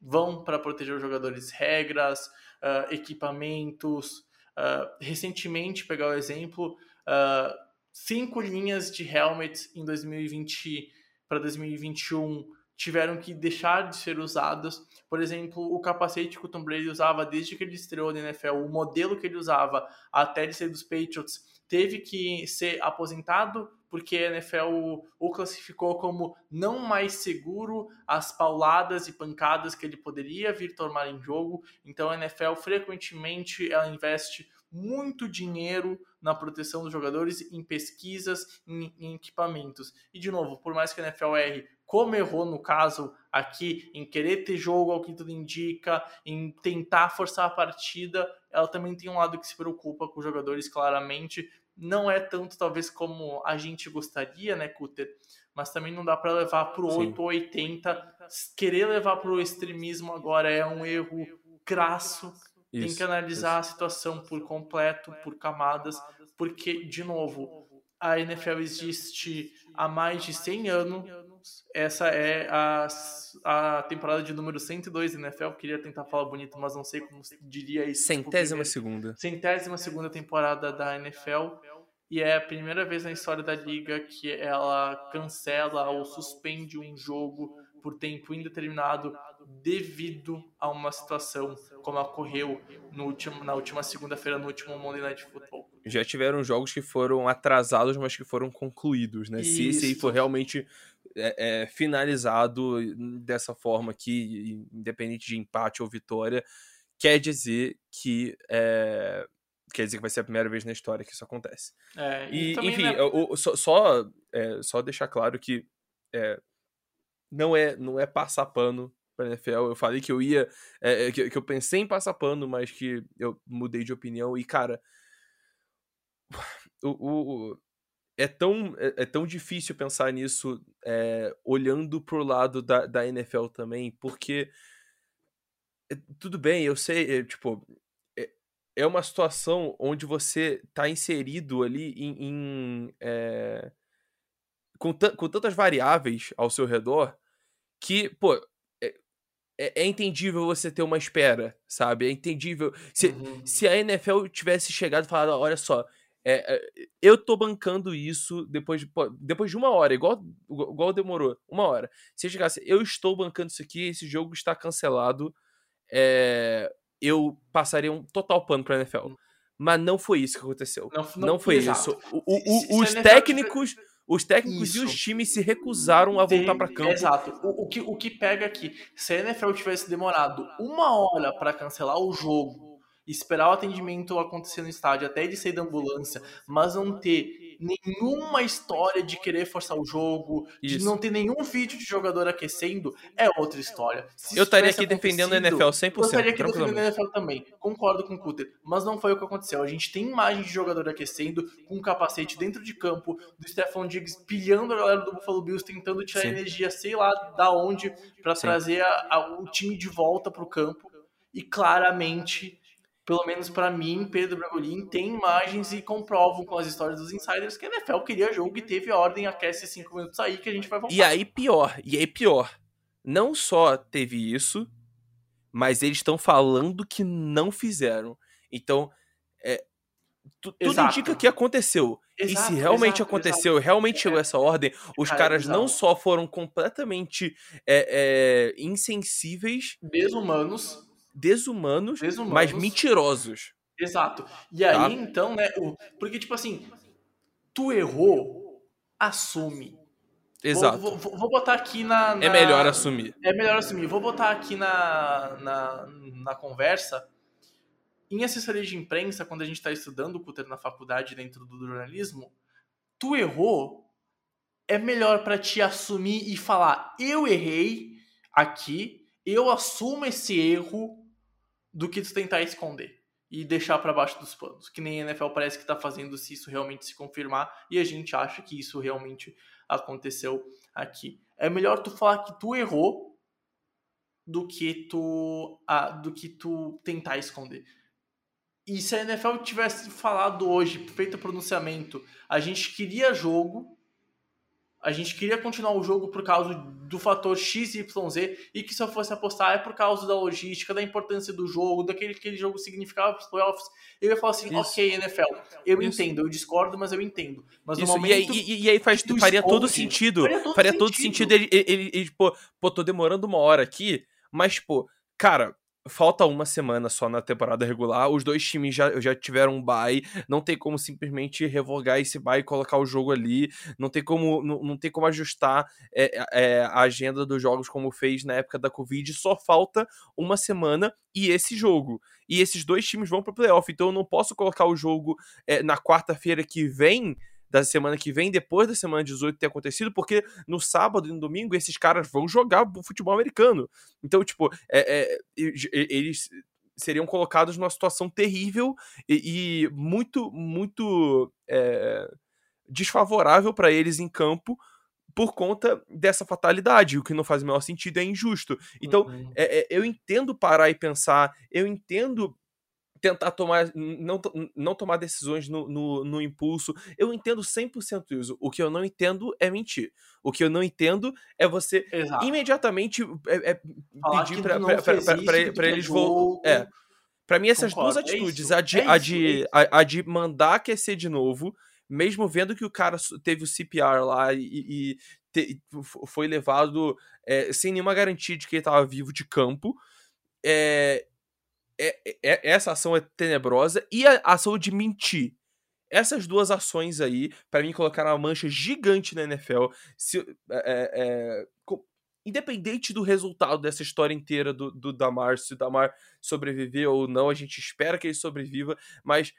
vão para proteger os jogadores, regras, uh, equipamentos. Uh, recentemente, pegar o exemplo, uh, cinco linhas de helmet em 2020 para 2021 tiveram que deixar de ser usadas. Por exemplo, o capacete que o Tom Brady usava desde que ele estreou na NFL, o modelo que ele usava até ele ser dos Patriots, teve que ser aposentado porque a NFL o classificou como não mais seguro as pauladas e pancadas que ele poderia vir tomar em jogo. Então a NFL frequentemente ela investe muito dinheiro na proteção dos jogadores, em pesquisas, em, em, equipamentos. E de novo, por mais que a NFL erre, como errou no caso aqui, em querer ter jogo ao que tudo indica, em tentar forçar a partida, ela também tem um lado que se preocupa com os jogadores claramente. Não é tanto, talvez, como a gente gostaria, né, Cutter? Mas também não dá para levar para o 8 ou 80. Querer levar para o extremismo agora é um erro crasso isso, tem que analisar isso. a situação por completo, por camadas, porque, de novo, a NFL existe há mais de 100 anos. Essa é a, a temporada de número 102 da NFL. Queria tentar falar bonito, mas não sei como diria isso. Centésima segunda. Centésima segunda temporada da NFL. E é a primeira vez na história da liga que ela cancela ou suspende um jogo por tempo indeterminado devido a uma situação como ocorreu no último, na última segunda-feira, no último Monday Night Football. Já tiveram jogos que foram atrasados, mas que foram concluídos, né? Se esse aí for realmente é, é, finalizado dessa forma aqui, independente de empate ou vitória, quer dizer que é, quer dizer que vai ser a primeira vez na história que isso acontece. É, e, e enfim, né... o, só, só, é, só deixar claro que é, não é não é passar pano para NFL. Eu falei que eu ia é, que, que, eu pensei em passar pano, mas que eu mudei de opinião e cara, o, o é tão, é, é, tão difícil pensar nisso é, olhando pro lado da, da NFL também, porque é, tudo bem, eu sei, é, tipo, é, é uma situação onde você tá inserido ali em, em com, com tantas variáveis ao seu redor que, pô, é, é, entendível você ter uma espera, sabe? É entendível. Se, uhum. se a NFL tivesse chegado e falado, olha só, é, é, eu tô bancando isso depois de, depois de uma hora, igual, igual demorou, uma hora. Se chegasse, eu estou bancando isso aqui, esse jogo está cancelado, é, eu passaria um total pano pra NFL. Hum. Mas não foi isso que aconteceu. Não, não, não foi exato. isso. O, o, se, os técnicos os técnicos Isso. e os times se recusaram a voltar para campo. Exato. O, o, que, o que pega aqui, se a NFL tivesse demorado uma hora para cancelar o jogo esperar o atendimento acontecer no estádio, até ele sair da ambulância, mas não ter nenhuma história de querer forçar o jogo, Isso. de não ter nenhum vídeo de jogador aquecendo, é outra história. Se eu estaria aqui defendendo a NFL 100%. Eu estaria aqui defendendo a NFL também. Concordo com o Cutter, mas não foi o que aconteceu. A gente tem imagem de jogador aquecendo com um capacete dentro de campo, do Stephon Diggs pilhando a galera do Buffalo Bills, tentando tirar Sim. energia, sei lá da onde, para trazer a, a, o time de volta pro campo. E claramente pelo menos para mim, Pedro Bragolin, tem imagens e comprovam com as histórias dos insiders que a NFL queria jogo e teve ordem aquece cinco minutos aí que a gente vai voltar. E aí pior, e aí pior. Não só teve isso, mas eles estão falando que não fizeram. Então, é, tudo indica que aconteceu. Exato, e se realmente exato, aconteceu, exato. realmente chegou é. essa ordem, os Cara, caras não só foram completamente é, é, insensíveis, desumanos, desumanos, desumanos, mas mentirosos. Exato. E aí, tá? então, né? O, porque, tipo assim, tu errou, assume. Exato. Vou, vou, vou botar aqui na, na, É melhor assumir. É melhor assumir. Vou botar aqui na, na, na conversa. Em assessoria de imprensa, quando a gente está estudando o Cutter na faculdade dentro do jornalismo, tu errou, é melhor para te assumir e falar: eu errei aqui, eu assumo esse erro do que tu tentar esconder e deixar para baixo dos panos, que nem a NFL parece que está fazendo se isso realmente se confirmar e a gente acha que isso realmente aconteceu aqui. É melhor tu falar que tu errou do que tu ah, do que tu tentar esconder. E se a NFL tivesse falado hoje, feito pronunciamento, a gente queria jogo, a gente queria continuar o jogo por causa do fator XYZ e que se eu fosse apostar é por causa da logística, da importância do jogo, daquele que jogo significava para os playoffs. Eu ia falar assim, Isso. ok, NFL, eu Isso. entendo, eu discordo, mas eu entendo. Mas no Isso. momento. E aí, e, e aí faz, faria esconde, todo sentido. Faria todo faria sentido. todo sentido ele, ele, ele, ele, pô, pô, tô demorando uma hora aqui, mas, pô, cara, falta uma semana só na temporada regular. Os dois times já, já tiveram um bye. Não tem como simplesmente revogar esse bye e colocar o jogo ali. Não tem como, não, não tem como ajustar é, é, a agenda dos jogos como fez na época da Covid. Só falta uma semana e esse jogo. E esses dois times vão para o playoff. Então eu não posso colocar o jogo é, na quarta-feira que vem da semana que vem, depois da semana 18 ter acontecido, porque no sábado e no domingo esses caras vão jogar futebol americano. Então, tipo, é, é, eles seriam colocados numa situação terrível e, e muito, muito é, desfavorável para eles em campo por conta dessa fatalidade, o que não faz o menor sentido, é injusto. Então, uhum. é, é, eu entendo parar e pensar, eu entendo tentar tomar, não, não tomar decisões no, no, no impulso. Eu entendo 100% isso. O que eu não entendo é mentir. O que eu não entendo é você Exato. imediatamente é, é pedir para eles voltar. É. Pra mim, essas Concordo. duas é atitudes, é a, de, é a, de, é a, a, de mandar aquecer de novo, mesmo vendo que o cara teve o CPR lá e, e te, foi levado é, sem nenhuma garantia de que ele estava vivo de campo, é, é, é, é, essa ação é tenebrosa e a ação de mentir. Essas duas ações aí, para mim, colocaram uma mancha gigante na NFL. Se, é, é, é independente do resultado dessa história inteira do, do Damar, se o Damar sobreviver ou não, a gente espera que ele sobreviva, mas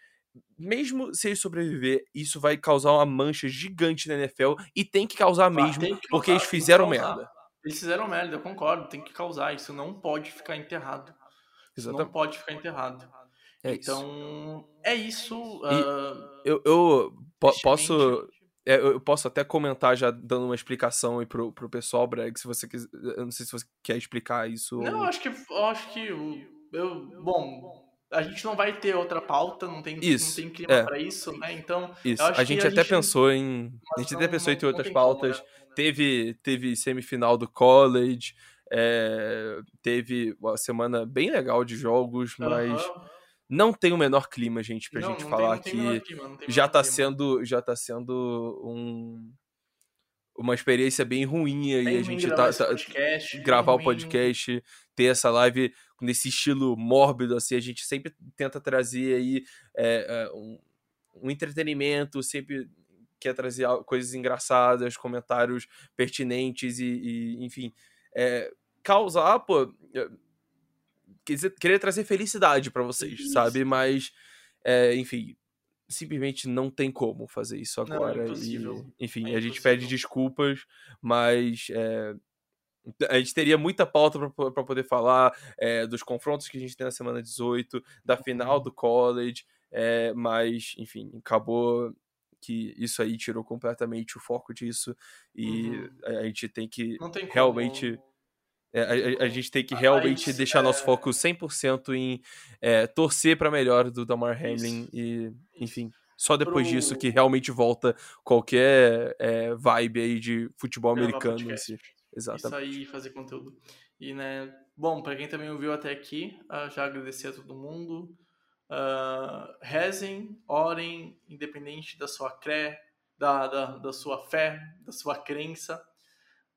mesmo se ele sobreviver, isso vai causar uma mancha gigante na NFL e tem que causar mesmo, que causar, porque eles fizeram merda. Eles fizeram merda, eu concordo, tem que causar, isso não pode ficar enterrado. Exatamente. não pode ficar enterrado. É então, isso. é isso. Uh, eu, eu po posso. É, eu posso até comentar já dando uma explicação aí pro, pro pessoal, Breg, se você quiser. Eu não sei se você quer explicar isso. Não, ou... acho que acho que eu, bom, a gente não vai ter outra pauta, não tem, isso, não tem clima é. para isso, né? Então, isso. a gente até gente... pensou em. a gente até pensou em ter outras pautas. Como, né? Teve, teve semifinal do college. É, teve uma semana bem legal de jogos, mas uhum. não tem o menor clima, gente, pra não, gente não falar tem, que já tá clima. sendo já tá sendo um uma experiência bem ruim aí bem a gente tá, tá podcast, gravar o podcast, ter essa live nesse estilo mórbido assim, a gente sempre tenta trazer aí é, um, um entretenimento, sempre quer trazer coisas engraçadas, comentários pertinentes e, e enfim, é, causar, pô. Querer trazer felicidade para vocês, isso. sabe? Mas, é, enfim, simplesmente não tem como fazer isso agora. Não, é e, enfim, é a gente pede desculpas, mas é, a gente teria muita pauta para poder falar é, dos confrontos que a gente tem na semana 18, da final uhum. do college, é, mas, enfim, acabou que isso aí tirou completamente o foco disso e uhum. a gente tem que tem realmente. É, a, a, gente tem que realmente Mas, deixar é... nosso foco 100% em é, torcer para melhor do Damar Hamlin e, enfim, só depois Pro... disso que realmente volta qualquer é, vibe aí de futebol americano. Esse, exatamente. Isso aí, fazer conteúdo. E, né, bom, para quem também ouviu até aqui, uh, já agradecer a todo mundo. Uh, rezem, orem, independente da sua cré, da, da, da sua fé, da sua crença.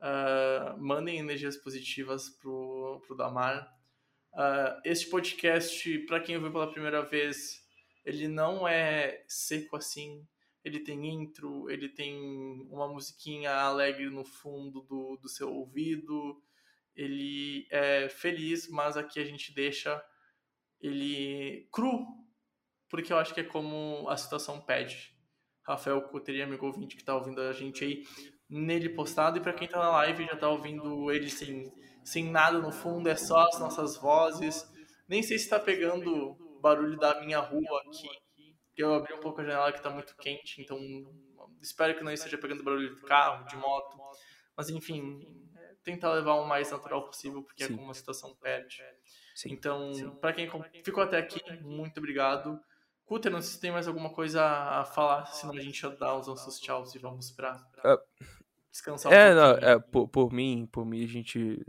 Uh, mandem energias positivas pro, pro Damar. Uh, este podcast, para quem ouviu pela primeira vez, ele não é seco assim. Ele tem intro, ele tem uma musiquinha alegre no fundo do, do seu ouvido. Ele é feliz, mas aqui a gente deixa ele cru, porque eu acho que é como a situação pede. Rafael Coteria, amigo ouvinte que está ouvindo a gente aí, nele postado. E para quem está na live já está ouvindo ele sem, sem nada no fundo, é só as nossas vozes. Nem sei se está pegando barulho da minha rua aqui. Eu abri um pouco a janela que está muito quente, então espero que não esteja pegando barulho de carro, de moto. Mas enfim, tentar levar o mais natural possível, porque é Sim. é como a situação pede. Sim. Então, para quem ficou até aqui, muito obrigado. Cuter, não sei se tem mais alguma coisa a falar, senão a gente já dá os nossos tchauz e vamos pra, pra uh, descansar um é, não, é, por, por mim, por mim, a gente.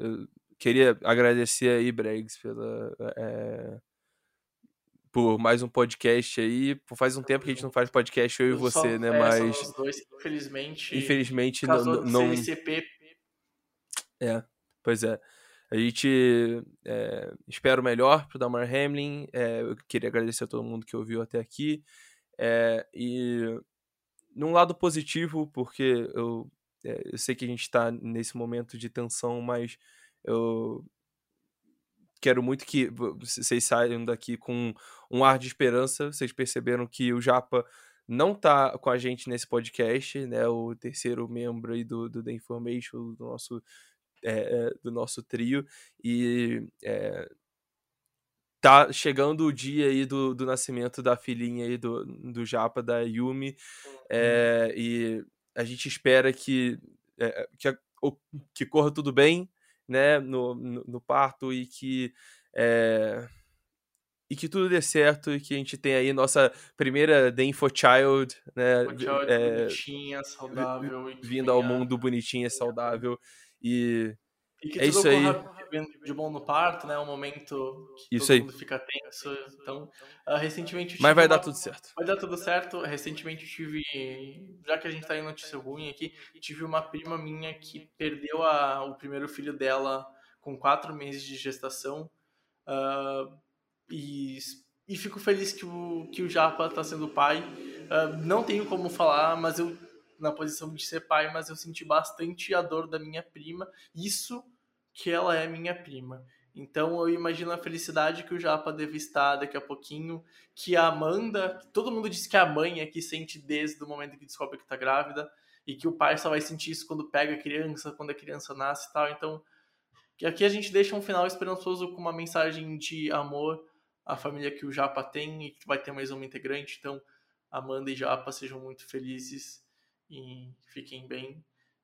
queria agradecer aí, Bregs, pela. É, por mais um podcast aí. Faz um tempo que a gente não faz podcast, eu e você, né? É, Mas. Dois, infelizmente. Infelizmente, não. não... CP. É, pois é. A gente é, espera o melhor pro Damar Hamlin. É, eu queria agradecer a todo mundo que ouviu até aqui. É, e num lado positivo, porque eu, eu sei que a gente está nesse momento de tensão, mas eu quero muito que vocês saiam daqui com um ar de esperança. Vocês perceberam que o Japa não tá com a gente nesse podcast, né? O terceiro membro aí do, do The Information, do nosso, é, do nosso trio. E é, tá chegando o dia aí do, do nascimento da filhinha aí do, do Japa, da Yumi. É, e a gente espera que, é, que, que corra tudo bem, né, no, no, no parto e que é, e que tudo dê certo e que a gente tenha aí nossa primeira The Info Child, né, Child é, bonitinha, saudável, vindo ao mundo bonitinha, saudável e e que é tudo isso aí. de bom no parto, né? Um momento que isso todo aí. mundo fica tenso. Então, uh, recentemente. Mas vai uma... dar tudo certo. Vai dar tudo certo. Recentemente tive. Já que a gente tá em notícia ruim aqui, tive uma prima minha que perdeu a, o primeiro filho dela com quatro meses de gestação. Uh, e, e fico feliz que o, que o Japa tá sendo pai. Uh, não tenho como falar, mas eu na posição de ser pai, mas eu senti bastante a dor da minha prima. Isso que ela é minha prima. Então eu imagino a felicidade que o Japa deve estar daqui a pouquinho, que a Amanda, todo mundo diz que a mãe é que sente desde o momento que descobre que tá grávida, e que o pai só vai sentir isso quando pega a criança, quando a criança nasce e tal. Então, aqui a gente deixa um final esperançoso com uma mensagem de amor à família que o Japa tem e que vai ter mais uma integrante. Então, Amanda e Japa sejam muito felizes e fiquem bem.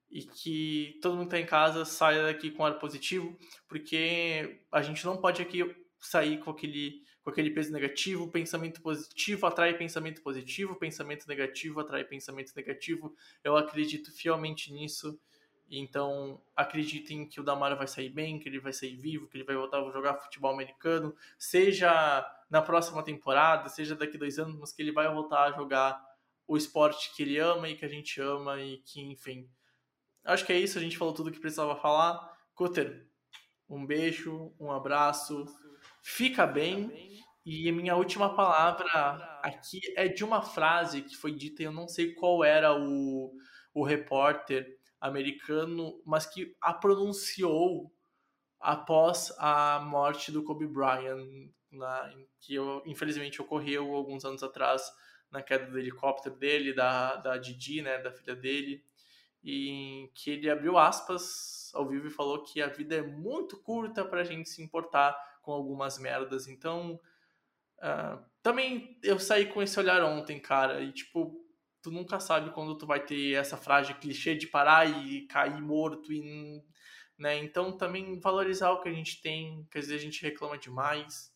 E que todo mundo que tá em casa saia daqui com ar positivo, porque a gente não pode aqui sair com aquele, com aquele peso negativo. Pensamento positivo atrai pensamento positivo, pensamento negativo atrai pensamento negativo. Eu acredito fielmente nisso. Então, acreditem que o Damara vai sair bem, que ele vai sair vivo, que ele vai voltar a jogar futebol americano, seja na próxima temporada, seja daqui dois anos, mas que ele vai voltar a jogar o esporte que ele ama e que a gente ama e que, enfim. Acho que é isso, a gente falou tudo que precisava falar. Cutter, um beijo, um abraço, fica bem. E minha última palavra aqui é de uma frase que foi dita, eu não sei qual era o, o repórter americano, mas que a pronunciou após a morte do Kobe Bryant, na, que infelizmente ocorreu alguns anos atrás na queda do helicóptero dele, da, da Didi, né, da filha dele, e que ele abriu aspas ao vivo e falou que a vida é muito curta para a gente se importar com algumas merdas. Então, uh, também eu saí com esse olhar ontem, cara, e tipo, tu nunca sabe quando tu vai ter essa frase clichê de parar e cair morto e né? Então também valorizar o que a gente tem, que às vezes a gente reclama demais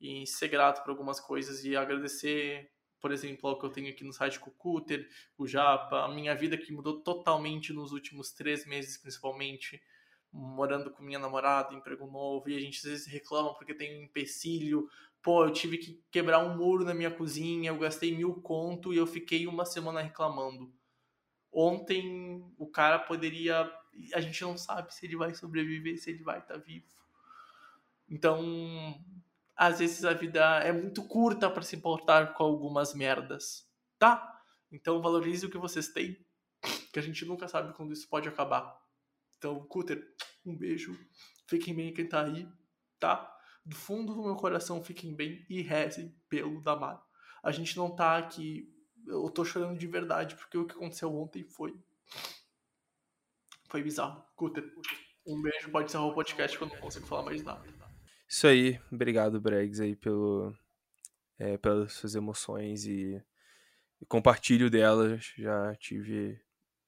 e ser grato por algumas coisas e agradecer por exemplo, o que eu tenho aqui no site com o o Japa, a minha vida que mudou totalmente nos últimos três meses, principalmente, morando com minha namorada, emprego novo, e a gente às vezes reclama porque tem um empecilho. Pô, eu tive que quebrar um muro na minha cozinha, eu gastei mil conto e eu fiquei uma semana reclamando. Ontem o cara poderia. A gente não sabe se ele vai sobreviver, se ele vai estar tá vivo. Então, às vezes a vida é muito curta para se importar com algumas merdas, tá? Então valorize o que vocês têm, que a gente nunca sabe quando isso pode acabar. Então, Cutter, um beijo. Fiquem bem quem tá aí, tá? Do fundo do meu coração, fiquem bem e rezem pelo Damar. A gente não tá aqui. Eu tô chorando de verdade, porque o que aconteceu ontem foi. Foi bizarro. Cutter, um beijo. Pode encerrar o podcast quando eu não consigo falar mais nada. Isso aí, obrigado, Bregs, aí, pelo, é, pelas suas emoções e, e, compartilho delas. Já tive,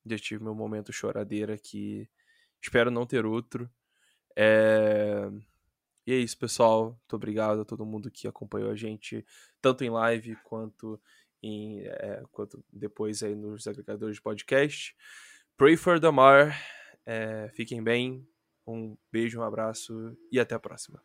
já tive meu momento choradeira que espero não ter outro. É... E é isso, pessoal. Muito obrigado a todo mundo que acompanhou a gente, tanto em live quanto, em, é, quanto depois aí nos agregadores de podcast. Pray for the Mar. É, fiquem bem. Um beijo, um abraço e até a próxima.